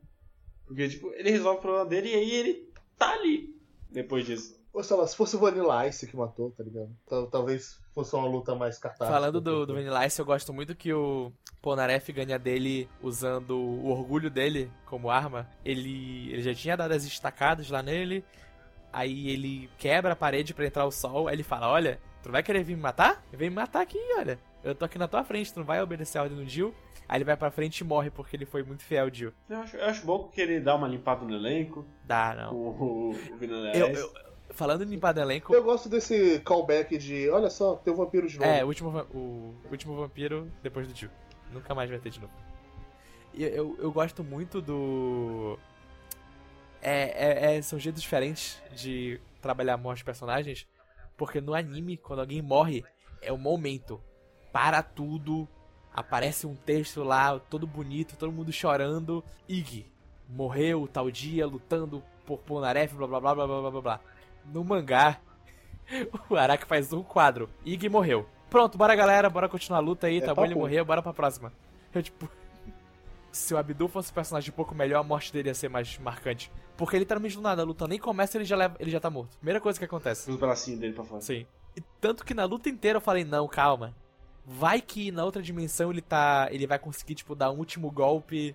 Porque, tipo, ele resolve o problema dele e aí ele tá ali depois disso. Ou sei lá, se fosse o Vanilla Ice que matou, tá ligado? Tal- Talvez fosse uma luta mais catártica. Falando do, do Vanilla Ice, eu gosto muito que o Polnareff ganha dele usando o orgulho dele como arma. Ele, ele já tinha dado as estacadas lá nele. Aí ele quebra a parede pra entrar o sol. Aí ele fala: Olha, tu não vai querer vir me matar? Vem me matar aqui, olha. Eu tô aqui na tua frente, tu não vai obedecer a ordem do Jill. Aí ele vai pra frente e morre porque ele foi muito fiel ao Jill. Eu acho, eu acho bom porque ele dá uma limpada no elenco, Dá, não. o, o Vanilla Eu, eu- falando em limpar do elenco, Eu gosto desse callback de, olha só, tem um vampiro de novo. É, o último, o último vampiro depois do Jill. Nunca mais vai ter de novo. E eu, eu gosto muito do. É, é- é- são jeitos diferentes de trabalhar a morte de personagens. Porque no anime, quando alguém morre, é o momento. Para tudo. Aparece um texto lá, todo bonito, todo mundo chorando. Ig morreu tal dia lutando por Polnareff, blá blá blá blá blá blá blá. No mangá, o Araki faz um quadro. Ig morreu. Pronto, bora galera, bora continuar a luta aí, É tá bom, ele morreu, bora pra próxima. Eu tipo. Se o Abdul fosse um personagem um pouco melhor, a morte dele ia ser mais marcante. Porque literalmente do nada, a luta nem começa ele já, leva, ele já tá morto. Primeira coisa que acontece. Os bracinhos dele pra fora. Sim. E tanto que na luta inteira eu falei, não, calma. Vai que na outra dimensão ele tá. Ele vai conseguir, tipo, dar um último golpe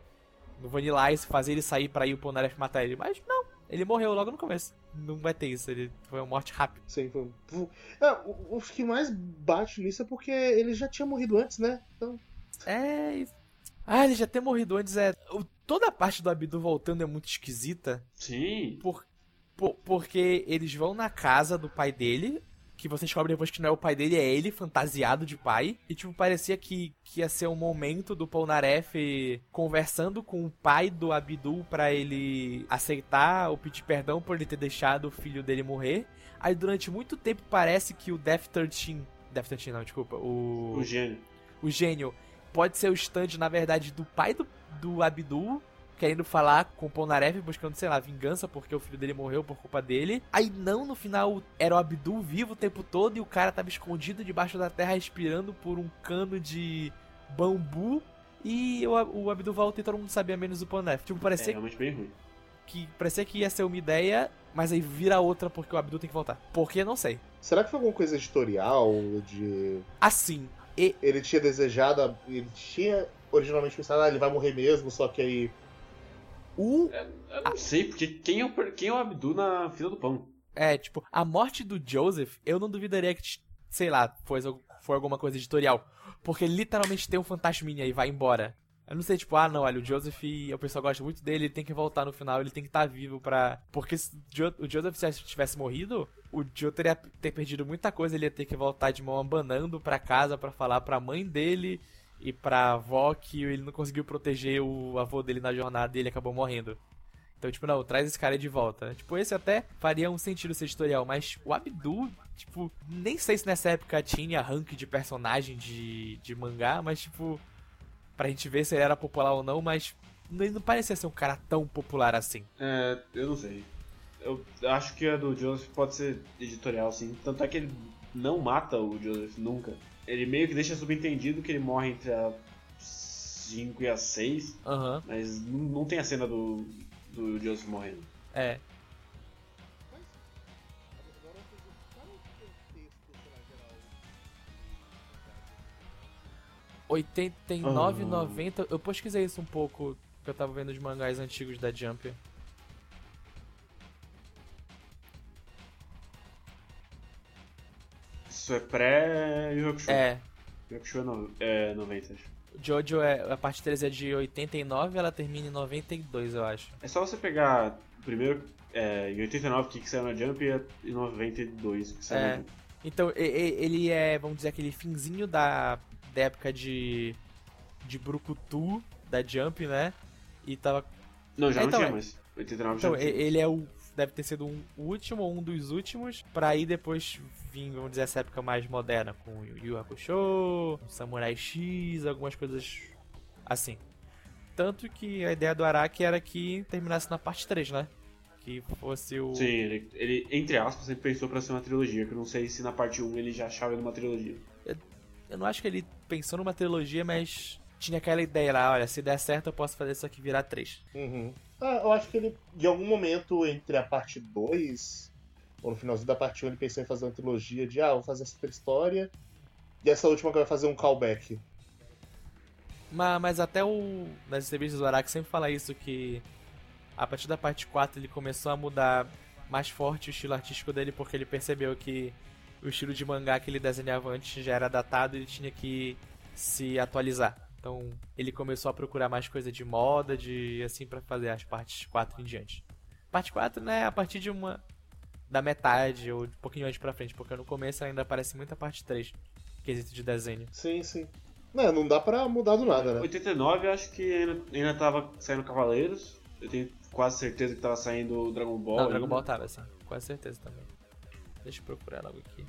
no Vanilla Ice, fazer ele sair pra ir o Polnareff matar ele. Mas não, ele morreu logo no começo. Não vai ter isso, ele foi uma morte rápida. Sim, foi... um- é, o, o que mais bate nisso é porque ele já tinha morrido antes, né? Então, É. Ah, ele já ter morrido antes é. Toda a parte do Abdu voltando é muito esquisita. Sim. Por, por- porque eles vão na casa do pai dele, que você descobre depois que não é o pai dele, é ele, fantasiado de pai. E, tipo, parecia que, que ia ser um momento do Polnareff conversando com o pai do Abdul pra ele aceitar ou pedir perdão por ele ter deixado o filho dele morrer. Aí, durante muito tempo, parece que o Death 13... Death 13 não, desculpa. O gênio. o gênio pode ser o stand, na verdade, do pai do, do Abdul, querendo falar com o Polnareff, buscando, sei lá, vingança, porque o filho dele morreu por culpa dele. Aí não, no final, era o Abdul vivo o tempo todo e o cara tava escondido debaixo da terra, respirando por um cano de bambu. E o, o Abdul volta e todo mundo sabia menos o Polnareff. Tipo, É parecia, realmente bem ruim. que, parecia que ia ser uma ideia, mas aí vira outra porque o Abdul tem que voltar. Por que? Não sei. será que foi alguma coisa editorial? De. Assim, e, Ele tinha desejado. Ele tinha originalmente pensado, ah, ele vai morrer mesmo, só que aí. O Eu não sei, porque quem é, o, quem é o Abdu na fila do pão? É, tipo, a morte do Joseph, eu não duvidaria que, sei lá, foi, foi alguma coisa editorial. Porque literalmente tem um fantasminha e vai embora. Eu não sei, tipo, ah, não, olha, o Joseph, o pessoal gosta muito dele, ele tem que voltar no final, ele tem que estar vivo pra. Porque se o Joseph se tivesse morrido, o Joe teria ter perdido muita coisa, ele ia ter que voltar de mão abanando pra casa pra falar pra mãe dele e pra avó que ele não conseguiu proteger o avô dele na jornada e ele acabou morrendo. Então, tipo, não, traz esse cara de volta. Tipo, esse até faria um sentido ser editorial, mas o Abdu, tipo, nem sei se nessa época tinha rank de personagem de, de mangá, mas, tipo, pra gente ver se ele era popular ou não, mas ele não parecia ser um cara tão popular assim. É, eu não sei. Eu acho que a do Joseph pode ser editorial, sim. Tanto é que ele não mata o Joseph nunca. Ele meio que deixa subentendido que ele morre entre a 5 e a 6, Aham, mas não, tem a cena do, do Joseph morrendo. é. R$89,90. 90. Eu pesquisei isso um pouco, que eu tava vendo os mangás antigos da Jump. Isso é pré-Yu Hakusho. É, Yu Hakusho é, no, é 90, acho. Jojo é. A parte 3 é de 89, ela termina em 92, eu acho. É só você pegar primeiro é, em 89 que, que saiu na Jump e em 92 que saiu É. na Jump. Então, ele é, vamos dizer, aquele finzinho da, da época de. de Brucutu, da Jump, né? E tava. Não, já Então, não é- tinha mais. 89 Então, já tinha. e- ele é o. Deve ter sido um, último ou um dos últimos, pra aí depois vir, vamos dizer, essa época mais moderna, com o Yu Yu Hakusho, Samurai X, algumas coisas assim. Tanto que a ideia do Araki era que terminasse na parte 3, né? Que fosse o. Sim, ele, ele, entre aspas, ele pensou pra ser uma trilogia, que eu não sei se na parte 1 ele já achava ele uma trilogia. Eu não acho que ele pensou numa trilogia, mas tinha aquela ideia lá, olha, se der certo eu posso fazer isso aqui virar 3. Uhum. Ah, eu acho que ele, em algum momento entre a parte 2, ou no finalzinho da parte 1, ele pensou em fazer uma trilogia de, ah, vou fazer essa história, e essa última que vai fazer um callback. Mas, mas até o. Nas entrevistas do Araki sempre fala isso, que a partir da parte 4 ele começou a mudar mais forte o estilo artístico dele, porque ele percebeu que o estilo de mangá que ele desenhava antes já era datado e ele tinha que se atualizar. Então ele começou a procurar mais coisa de moda, de assim pra fazer as partes 4 em diante. Parte 4, né, a partir de uma da metade ou um pouquinho antes pra frente, porque no começo ainda aparece muita parte 3, quesito de desenho. Sim, sim. Não, não dá pra mudar do nada, né? 89 eu acho que ainda, ainda tava saindo Cavaleiros. Eu tenho quase certeza que tava saindo Dragon Ball. Não, Dragon. Ball tava assim, quase certeza também. Deixa eu procurar logo aqui.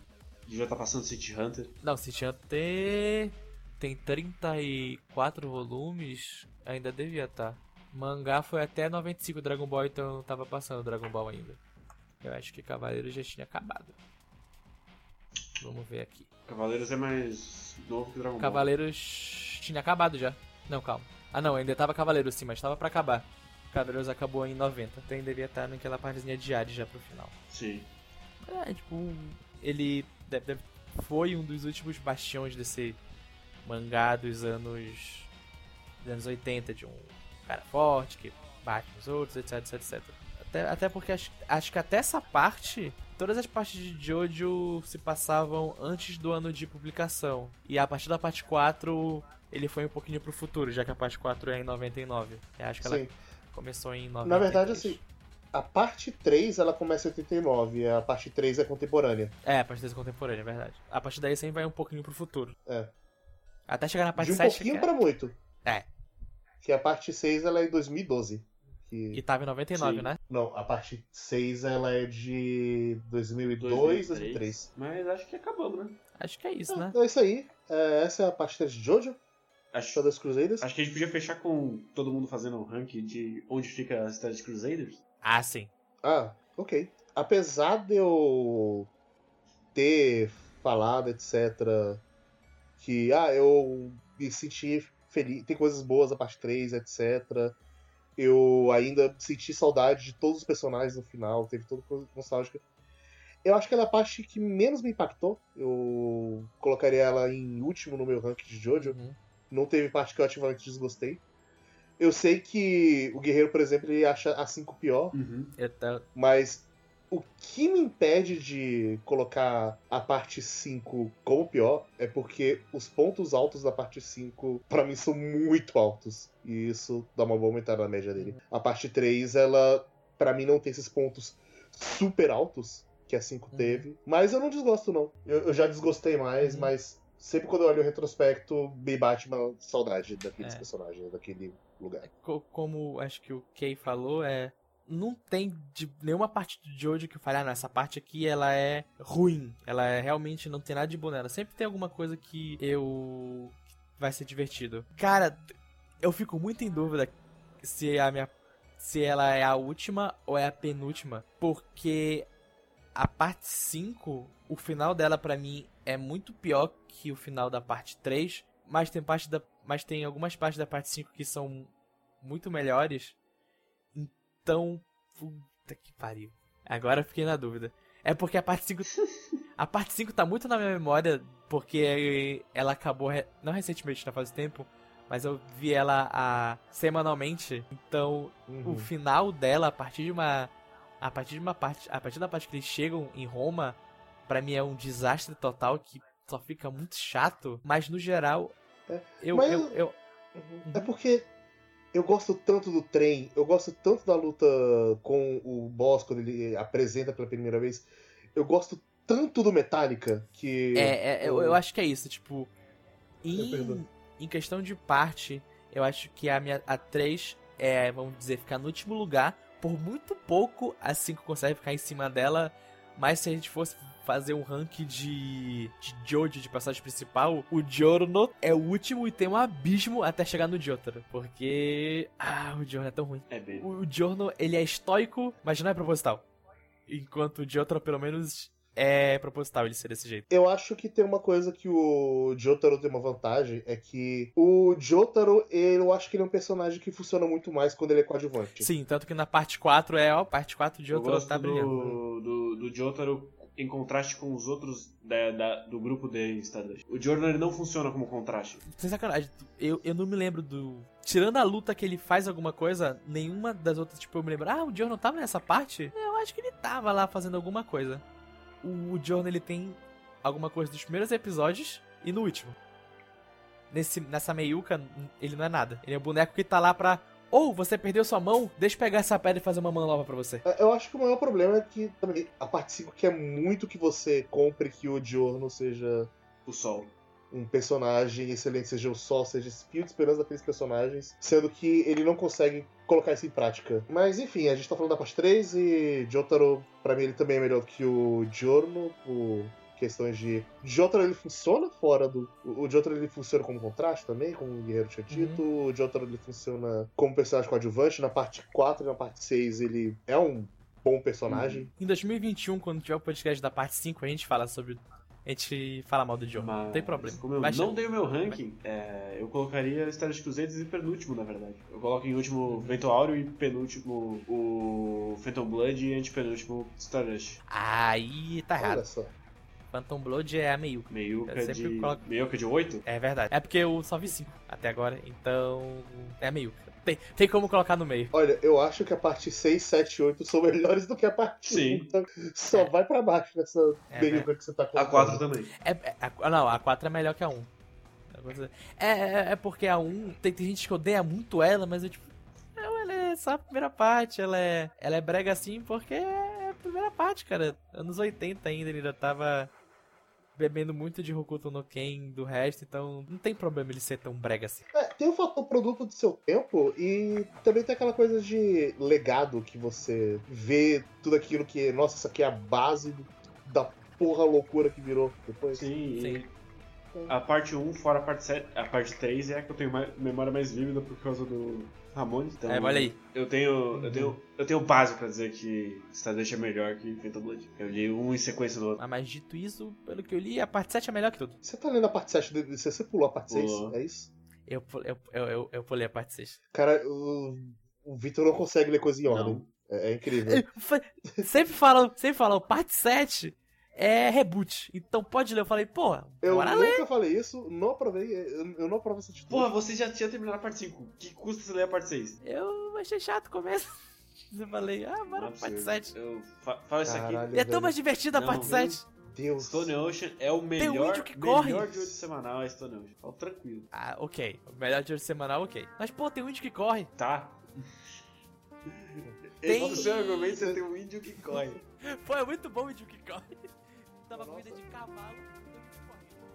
Já tá passando City Hunter. Não, se tinha ter. Tem 34 volumes, ainda devia estar. Mangá foi até 95 Dragon Ball, então tava passando Dragon Ball ainda. Eu acho que Cavaleiro já tinha acabado. Vamos ver aqui. Cavaleiros é mais novo que Dragon Ball. Cavaleiros tinha acabado já. Não, calma. Ah não, ainda tava Cavaleiros sim, mas tava pra acabar. Cavaleiros acabou em 90, então devia estar naquela partezinha de Hades já pro final. Sim. É, tipo, ele deve- deve- foi um dos últimos bastiões desse mangá dos anos, dos anos 80, de um cara forte que bate nos outros, etc, etc, etc. Até, até porque acho, acho que até essa parte, todas as partes de Jojo se passavam antes do ano de publicação. E a partir da parte 4, ele foi um pouquinho pro futuro, já que a parte 4 é em 99. Eu acho que ela Sim. começou em 90. Na verdade, assim, a parte 3 ela começa em 89, e a parte 3 é contemporânea. É, a parte desse contemporânea, é verdade. A partir daí sempre vai um pouquinho pro futuro. É. Até chegar na parte de um 7, pouquinho que, é- pra muito. É. Que a parte 6 ela é em 2012. Que Que... tava em 99, Sim. né? Não, a parte 6 ela é de 2002, 2003. Mas acho que acabamos, né? Acho que é isso, né? É, é isso aí. É, essa é a parte 3 de Jojo, Acho, Shadows Crusaders. acho que a gente podia fechar com todo mundo fazendo um ranking de onde fica a cidade de Crusaders. Ah, sim. Ah, ok. Apesar de eu ter falado, etc., que ah, eu me senti feliz, tem coisas boas a parte 3, etc. Eu ainda senti saudade de todos os personagens no final, teve toda coisa nostálgica. Eu acho que ela é a parte que menos me impactou. Eu colocaria ela em último no meu ranking de Jojo. Uhum. Não teve parte que eu ativamente desgostei. Eu sei que o Guerreiro, por exemplo, ele acha a 5 pior. Uhum. Mas o que me impede de colocar a parte 5 como pior é porque os pontos altos da parte 5, pra mim, são muito altos. E isso dá uma boa aumentada na média dele. A parte 3, ela, pra mim, não tem esses pontos super altos que a 5 Uhum. teve. Mas eu não desgosto, não. Eu, eu já desgostei mais, Uhum. mas sempre quando eu olho o retrospecto, me bate uma saudade daqueles É. personagens, daquele lugar. co- como acho que o Kay falou, é. Não tem de nenhuma parte de Jojo que fale, ah, não, essa parte aqui ela é ruim. Ela é, realmente não tem nada de bom nela. Sempre tem alguma coisa que eu. vai ser divertido. Cara, eu fico muito em dúvida se a minha. se ela é a última ou é a penúltima. Porque a parte 5, o final dela pra mim é muito pior que o final da parte 3, mas tem parte da mas tem algumas partes da parte 5 que são muito melhores. Então, puta que pariu. Agora eu fiquei na dúvida. É porque a parte 5 a parte 5 tá muito na minha memória porque ela acabou re- não recentemente, já faz tempo, mas eu vi ela a, semanalmente. Então, Uhum. o final dela, a partir de uma. A partir de uma parte. A partir da parte que eles chegam em Roma, pra mim é um desastre total que só fica muito chato, mas no geral É, eu, mas- eu, eu- É porque eu gosto tanto do trem, eu gosto tanto da luta com o boss quando ele apresenta pela primeira vez. Eu gosto tanto do Metallica que. é, é, eu, eu acho que é isso, tipo em, em questão de parte, eu acho que a minha a 3 é, vamos dizer, ficar no último lugar, por muito pouco a 5 consegue ficar em cima dela, mas se a gente fosse fazer um ranking de, de Jojo, de personagem principal, o Giorno é o último e tem um abismo até chegar no Jotaro, porque ah, o Giorno é tão ruim. É. O Giorno, ele é estoico, mas não é proposital. Enquanto o Jotaro, pelo menos, é proposital ele ser desse jeito. Eu acho que tem uma coisa que o Jotaro tem uma vantagem, é que o Jotaro, eu acho que ele é um personagem que funciona muito mais quando ele é coadjuvante. Sim, tanto que na parte 4 é, ó, parte 4 de Eu Jotaro gosto tá brilhando. do, do, do Jotaro em contraste com os outros da, da- do grupo de Stardust. O Jordan ele não funciona como contraste. Sem sacanagem, eu, eu não me lembro do. Tirando a luta que ele faz alguma coisa, nenhuma das outras, tipo, eu me lembro, ah, o Jordan tava nessa parte? Eu acho que ele tava lá fazendo alguma coisa. O Jordan, ele tem alguma coisa dos primeiros episódios e no último. Nesse, nessa meiuca, ele não é nada. Ele é o boneco que tá lá pra. Ou você perdeu sua mão, deixa eu pegar essa pedra e fazer uma mão nova pra você. É, Eu acho que o maior problema é que também a parte 5 quer muito que você compre que o Diorno seja O Sol. um personagem excelente, seja o Sol, seja esse fio de esperança daqueles personagens, sendo que ele não consegue colocar isso em prática. Mas enfim, a gente tá falando da parte 3 e Jotaro, pra mim, ele também é melhor que o Giorno, por questões de. Jotaro ele funciona fora do. O Jotaro ele funciona como contraste também, como o Guerreiro tinha dito. O Jotaro ele funciona como personagem coadjuvante. Na parte 4 e na parte 6 ele é um bom personagem. Em 2021, quando tiver o podcast da parte 5, a gente fala sobre. A gente fala mal do. Mas, Não tem problema. Como eu Vai não dei o meu ranking, é, eu colocaria Stardust Crusaders em penúltimo, na verdade. Eu coloco em último Vento Áureo e penúltimo o Phantom Blood e antepenúltimo Stardust. Aí tá errado. Olha só. Phantom Blood é a meiuca. Meiuca Eu sempre de. coloco- Meiuca de 8? É verdade. É porque eu só vi 5 até agora, então. É a meiuca. Tem, tem como colocar no meio. Olha, eu acho que a parte 6, 7 e 8 são melhores do que a parte Sim. 1. Então, só vai pra baixo nessa É, meiuca que você tá A colocando. 4 também. É, é- a- não, a 4 é melhor que a 1. É, é, é porque a 1 tem, tem gente que odeia muito ela, mas eu tipo. Não, ela é só a primeira parte, ela é. Ela é brega assim porque é a primeira parte, cara. Anos 80 ainda, ele ainda tava bebendo muito de Hokuto no Ken do resto, então não tem problema ele ser tão brega assim. É, tem o fator produto do seu tempo e também tem aquela coisa de legado que você vê tudo aquilo que, nossa, isso aqui é a base da porra loucura que virou depois. Sim, Sim. A parte 1, fora a parte 7, a parte 3 é a que eu tenho mais, memória mais vívida por causa do Ramones. Então, É, olha aí. Eu tenho, eu tenho, eu tenho base pra dizer que Stardust é melhor que Phantom Blood. Eu li um em sequência do outro. Ah, mas dito isso, pelo que eu li, a parte 7 é melhor que tudo. Você tá lendo a parte 7 de você, você pulou a parte 6, Pulou. é isso? Eu, eu, eu, eu, eu pulei a parte 6. Cara, o, o Victor não consegue ler coisa em ordem. É, é incrível. Sempre falam, sempre falam, parte 7 é reboot. Então pode ler. Eu falei, pô, Eu bora ler. nunca falei isso, não aprovei, eu, não aprovo essa atitude. Porra, você já tinha terminado a parte 5. Que custa você ler a parte 6? Eu achei chato o começo. Eu falei, ah, bora pra parte 7. Eu fa fala isso aqui. Caralho, é tão mais divertida a Não, parte meu 7. Deus. Stone Ocean é o um melhor, índio que corre. melhor de 8 semanal, é Stone Ocean. Fala tranquilo. Ah, ok. O melhor de hoje semanal, ok. Mas, pô, tem um índio que corre. Tá? Tem- Esse é o seu argumento, você tem um índio que corre. Pô, é muito bom o índio que corre dava Nossa. comida de cavalo e também de corrida.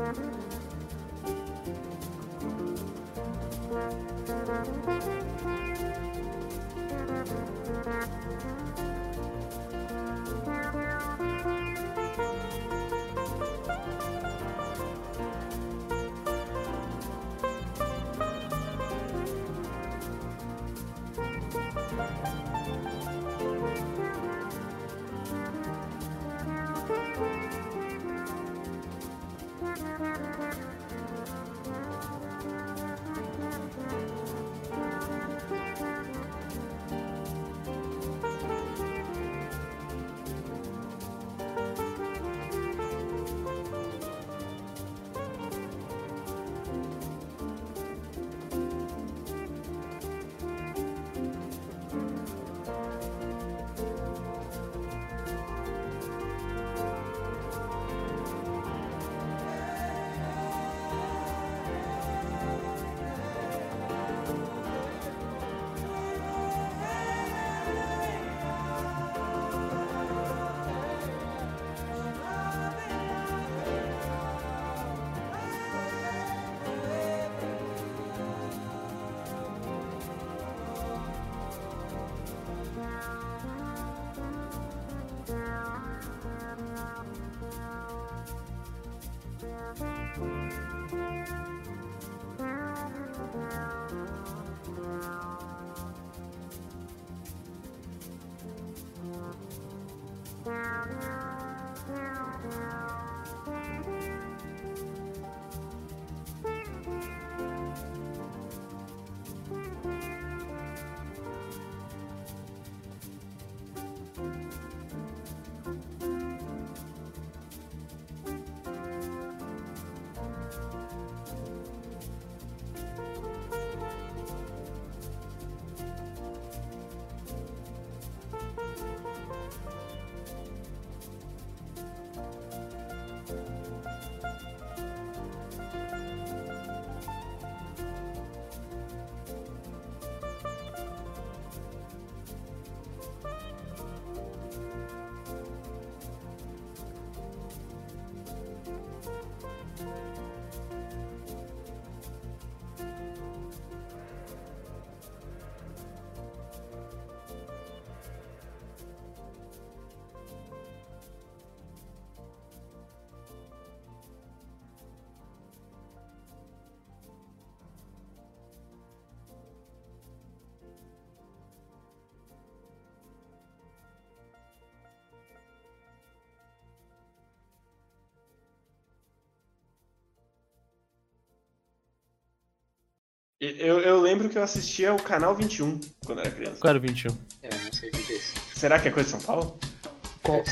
Mm-hmm. E- Eu, eu lembro que eu assistia o Canal 21 quando era criança. Qual era o 21? É, não sei o que é isso. Será que é coisa de São Paulo? Qual-.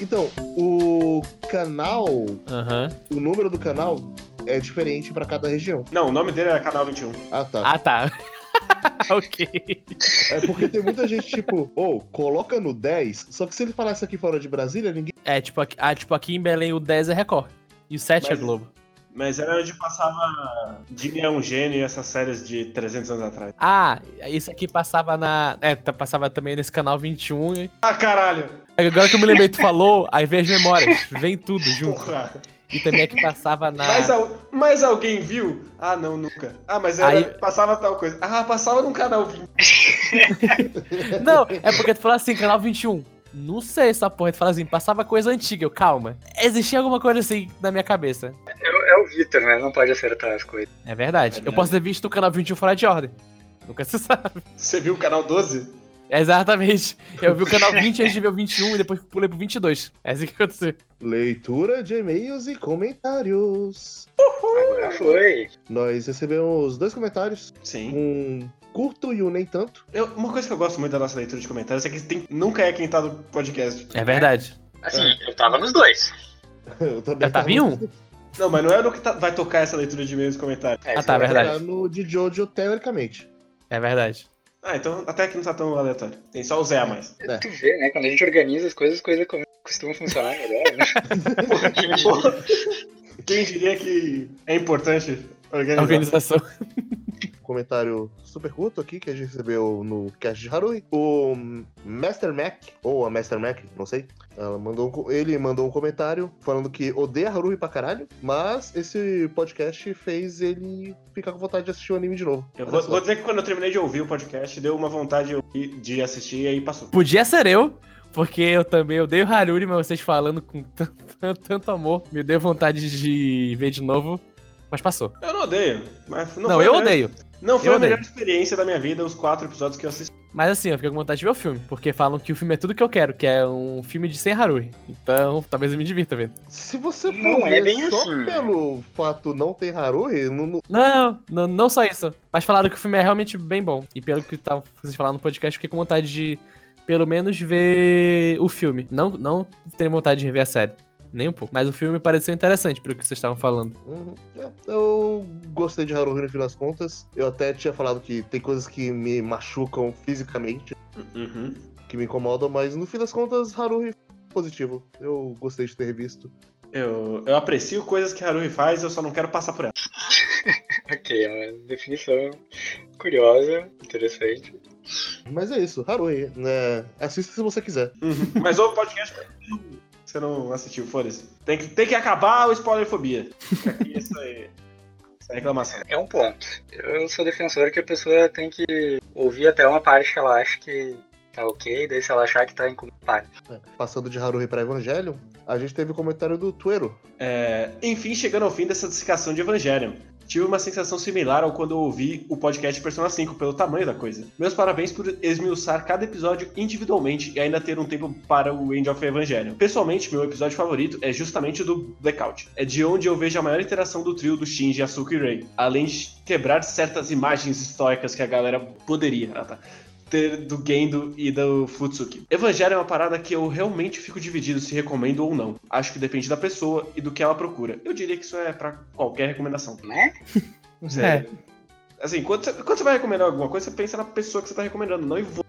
Então, o canal, Aham. o número do canal é diferente pra cada região. Não, o nome dele era Canal 21. Ah, tá. Ah, tá. ok. É porque tem muita gente, tipo, ou coloca no 10, só que se ele falasse aqui fora de Brasília, ninguém. É, tipo aqui, ah, tipo, aqui em Belém o 10 é Record. E o 7 é Mas- Globo. Mas era onde passava Jimmy é um gênio e essas séries de 300 anos atrás. Ah, isso aqui passava na. É, tá- passava também nesse canal 21. e- Ah, caralho! Agora que eu me lembrei, tu falou, aí vem as memórias. Vem tudo junto. Porra! E também é que passava na. Mas, al- mas alguém viu? Ah, não, nunca. Ah, mas era, Aí- passava tal coisa. Ah, passava num canal 20. Não, é porque tu fala assim, canal 21. Não sei essa porra. Tu fala assim, passava coisa antiga. Eu, calma. Existia alguma coisa assim na minha cabeça. O- é o Vitor, né? Não pode acertar as coisas. É verdade. Verdade. Eu posso ter visto o canal 21 fora de ordem. Nunca se sabe. Você viu o canal 12? Exatamente. Eu vi o canal 20 antes de ver o 21 e depois pulei pro 22. É assim que aconteceu. Leitura de e-mails e comentários. Agora foi. Nós recebemos dois comentários, Sim. um curto e um nem tanto. Eu- uma coisa que eu gosto muito da nossa leitura de comentários é que tem, nunca é quem tá no podcast. É verdade. Assim, eu tava nos dois. Eu também Eu tava em um? Não, mas não é no que tá- vai tocar essa leitura de e-mails e comentários. É, Ah, tá, vai- verdade. Tá no de Jojo, teoricamente. É verdade. Ah, então até que não tá tão aleatório. Tem só o Zé a mais. É. Tu vê, né? Quando a gente organiza as coisas, as coisas costumam funcionar melhor, né? Porra, quem diria? Quem diria que é importante organizar? organização. Comentário super curto aqui que a gente recebeu no cast de Harui. O Master Mac, ou a Master Mac, não sei. Ela mandou, um ele mandou um comentário falando que odeia Harui pra caralho, mas esse podcast fez ele ficar com vontade de assistir o anime de novo. Eu vou, vou dizer que quando eu terminei de ouvir o podcast, deu uma vontade de assistir e aí passou. Podia ser eu, porque eu também odeio Haruri, mas vocês falando com tanto, tanto amor, me deu vontade de ver de novo, mas passou. Eu não odeio, mas não, Não, foi eu a melhor- odeio. Não foi Eu a melhor odeio. experiência da minha vida, os quatro episódios que eu assisti. Mas assim, eu fiquei com vontade de ver o filme, porque falam que o filme é tudo que eu quero, que é um filme de sem Haruri. Então, talvez eu me divirta vendo. Se você for Não é ver bem só assim. pelo fato não ter Harui, não, não- Não, não, não só isso. Mas falaram que o filme é realmente bem bom. E pelo que tava, vocês falaram no podcast, eu fiquei com vontade de, pelo menos, ver o filme. Não, não ter vontade de rever a série. Nem um pouco. Mas o filme me pareceu interessante, pelo que vocês estavam falando. Uhum. É, Eu gostei de Haruhi no fim das contas. Eu até tinha falado que tem coisas que me machucam fisicamente, Uhum. que me incomodam, mas no fim das contas, Haruhi foi positivo. Eu gostei de ter visto. Eu, eu aprecio coisas que Haruhi faz, eu só não quero passar por ela. Ok, é uma definição curiosa, interessante. Mas é isso, Haruhi, né? Assista se você quiser. Uhum. Mas o podcast você não assistiu, foda-se. Tem que, tem que acabar o spoilerfobia. Aqui, Isso aí. Essa é reclamação. É um ponto. Eu sou defensor que a pessoa tem que ouvir até uma parte que ela acha que tá ok, daí se ela achar que tá incomodada. É, Passando de Haruhi pra Evangelion, a gente teve o comentário do Tuero. É, enfim, chegando ao fim dessa dissecação de Evangelion. Tive uma sensação similar ao quando eu ouvi o podcast Persona 5, pelo tamanho da coisa. Meus parabéns por esmiuçar cada episódio individualmente e ainda ter um tempo para o End of Evangelion. Pessoalmente, meu episódio favorito é justamente o do Blackout. É de onde eu vejo a maior interação do trio do Shinji, Asuka e Rei. Além de quebrar certas imagens históricas que a galera poderia. Ah, tá ter do Gendo e do Futsuki. Evangelho é uma parada que eu realmente fico dividido se recomendo ou não. Acho que depende da pessoa e do que ela procura. Eu diria que isso é pra qualquer recomendação. Né? Sério. Assim, quando você, quando você vai recomendar alguma coisa, você pensa na pessoa que você tá recomendando, não em você.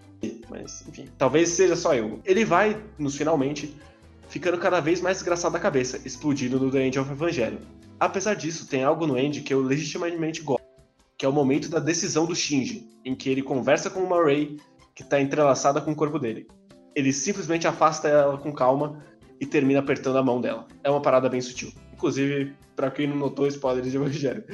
Mas, enfim, talvez seja só eu. Ele vai, nos finalmente, ficando cada vez mais desgraçado da cabeça, explodindo no The End of Evangelho. Apesar disso, tem algo no End que eu legitimamente gosto, que é o momento da decisão do Shinji, em que ele conversa com uma Rei que tá entrelaçada com o corpo dele. Ele simplesmente afasta ela com calma e termina apertando a mão dela. É uma parada bem sutil. Inclusive, pra quem não notou, spoilers de Evangelho.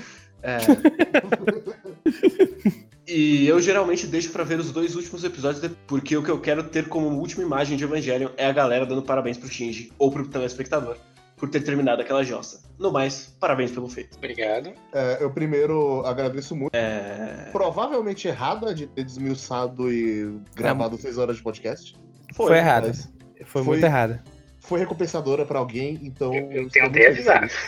É... E eu geralmente deixo pra ver os dois últimos episódios, porque o que eu quero ter como última imagem de Evangelion é a galera dando parabéns pro Shinji, ou pro telespectador, por ter terminado aquela jossa. No mais, parabéns pelo feito. Obrigado. É, eu primeiro agradeço muito. É... Provavelmente errada de ter desmiuçado e gravado seis horas de podcast. Foi. Foi errado. mas Foi, Foi- muito errado. Foi recompensadora pra alguém, então. Eu, eu estou tentei avisar.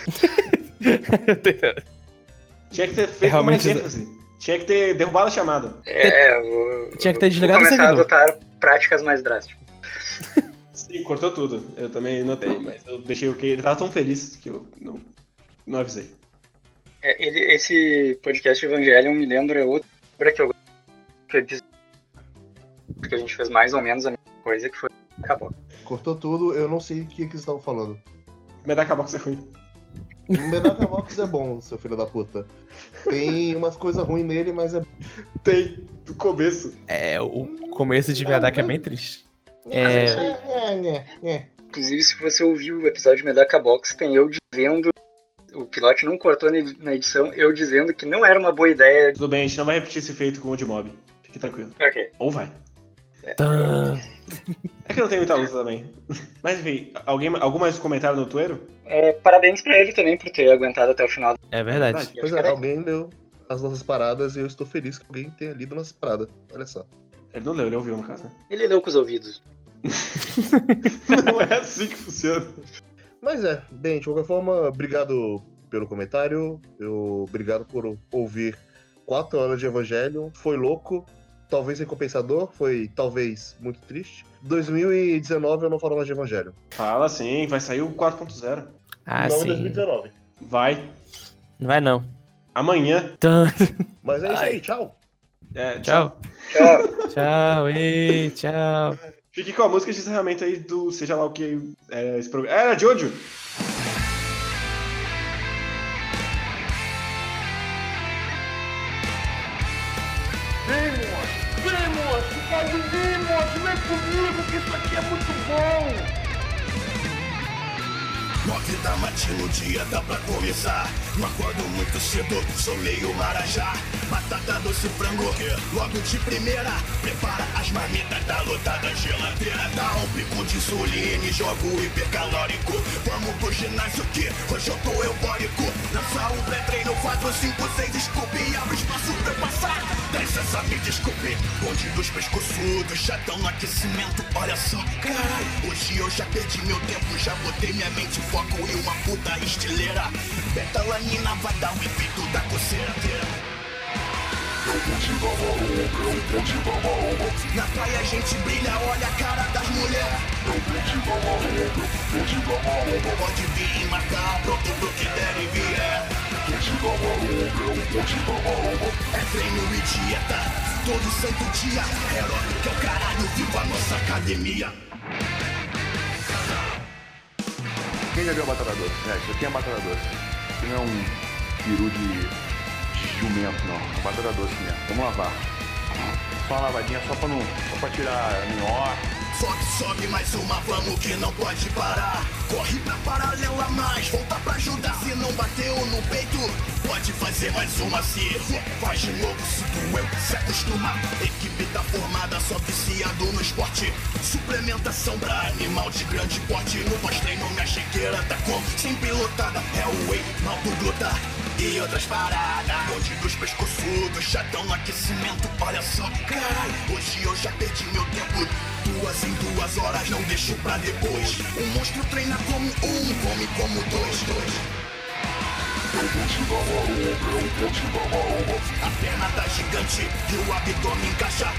Tinha que ter feito Realmente- mais ênfase. Tinha que ter derrubado a chamada. É, eu Tinha que ter desligado o começar a servidor. adotar práticas mais drásticas. Sim, cortou tudo. Eu também notei, mas eu deixei o que. Ele tava tão feliz que eu não, não avisei. É, ele, esse podcast Evangelion me lembra outra obra que eu que eu disse- porque a gente fez mais ou menos a mesma coisa que foi acabou. Cortou tudo, eu não sei o que, que vocês estavam falando. Medacabox é ruim. O Menaka Box é bom, seu filho da puta. Tem umas coisas ruins nele, mas é. Tem, do começo. É, o começo de Viadak é bem triste. É, É, é, é. Inclusive, se você ouvir o episódio Medaka Box, tem eu dizendo. O pilote não cortou na edi- na edição, eu dizendo que não era uma boa ideia. Tudo bem, a gente não vai repetir esse feito com o de mob. Fique tranquilo. Ok. Ou vai. Tã. É que não tem muita luta também. Mas enfim, alguém, algum mais comentário no Twitter? É, parabéns pra ele também por ter aguentado até o final. É verdade. Pois é, alguém leu as nossas paradas e eu estou feliz que alguém tenha lido nossas paradas. Olha só. Ele não leu, ele ouviu no caso, né? Ele leu com os ouvidos. Não é assim que funciona. Mas é, bem, de qualquer forma, obrigado pelo comentário. Eu, obrigado por ouvir quatro horas de Evangelho. Foi louco, talvez recompensador, foi talvez muito triste. 2019 eu não falo mais de Evangelho. Fala sim, vai sair o 4.0. Ah, não em sim. 2019. Vai. Não vai não. Amanhã. Mas é isso Ai. aí, tchau. É, Tchau. Tchau. Tchau, ei, tchau. Fique com a música de encerramento aí do seja lá o que é esse programa. Era Jojo! Nove da matina, o dia dá pra começar. Não acordo muito cedo, sou meio marajá. Batata doce frango, logo de primeira. Prepara as marmitas da lotada geladeira. Dá um pico de insulina, jogo hipercalórico. Vamos pro ginásio que hoje eu tô eufórico. Lança um pré-treino, 4, 5, 6, scoop e abre espaço pra passar. Licença, me desculpe, bonde dos pescoçudos já tão no aquecimento. Olha só, carai, hoje eu já perdi meu tempo, já botei minha mente em foco e uma puta estileira. Betalanina vai dar o efeito da coceira. Na praia a gente brilha, olha a cara das mulheres. Pode vir e marcar, pronto pro que der e vier. É treino e dieta, todo santo dia. Que é o caralho, viva a nossa academia. Quem já viu a batata doce? É, aqui é batata doce. Isso não é um peru de jumento, não. É batata doce mesmo. Vamos lavar. Só uma lavadinha só pra não. Só pra tirar a minhoca. Sobe, sobe mais uma, vamos que não pode parar. Corre pra paralela mais, volta pra ajudar. Se não bateu no peito, pode fazer mais uma se Faz de novo se doeu, se acostuma. Equipe tá formada, só viciado no esporte. Suplementação pra animal de grande porte. No pós-treino, minha chequeira tá com sempre lotada. É o whey, malto gluta e outras paradas. Onde dos pescoçudos já tão no aquecimento. Olha só, carai, hoje eu já perdi meu tempo. Duas em duas horas, não deixo pra depois. O monstro treina como um, come como dois. dois. A perna tá gigante e o abdômen encaixa.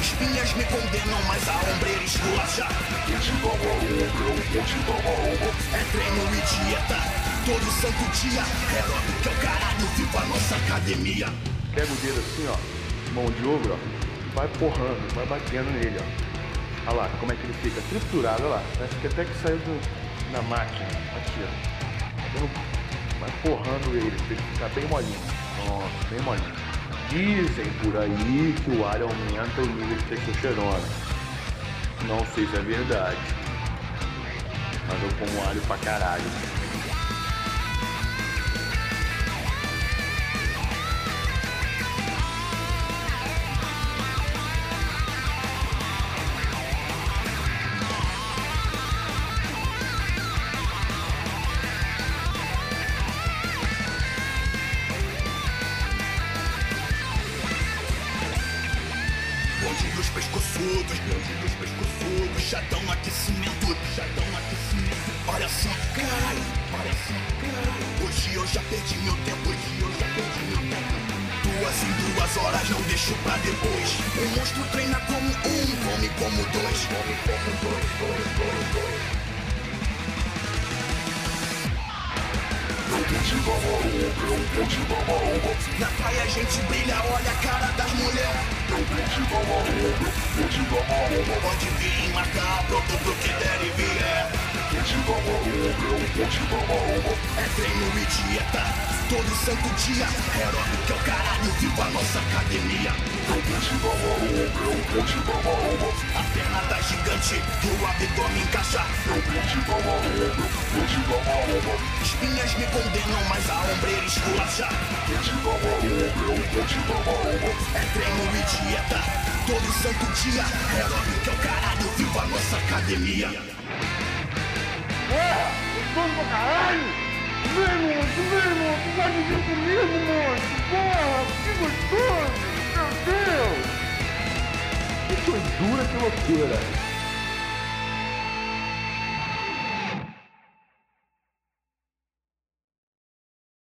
Espinhas me condenam, mas a ombreira esculacha. É treino e dieta, todo santo dia. Que é o caralho, viva a nossa academia. Pega o dedo assim, ó. Mão de ouro, ó. Vai porrando, vai batendo nele, ó. Olha lá, como é que ele fica triturado, olha lá. Parece que até que saiu do, da máquina. Aqui, ó. Dando- Vai porrando ele, pra ele ficar bem molinho. Nossa, bem molinho. Dizem por aí que o alho aumenta o nível de testosterona. Não sei se é verdade. Mas eu como alho pra caralho.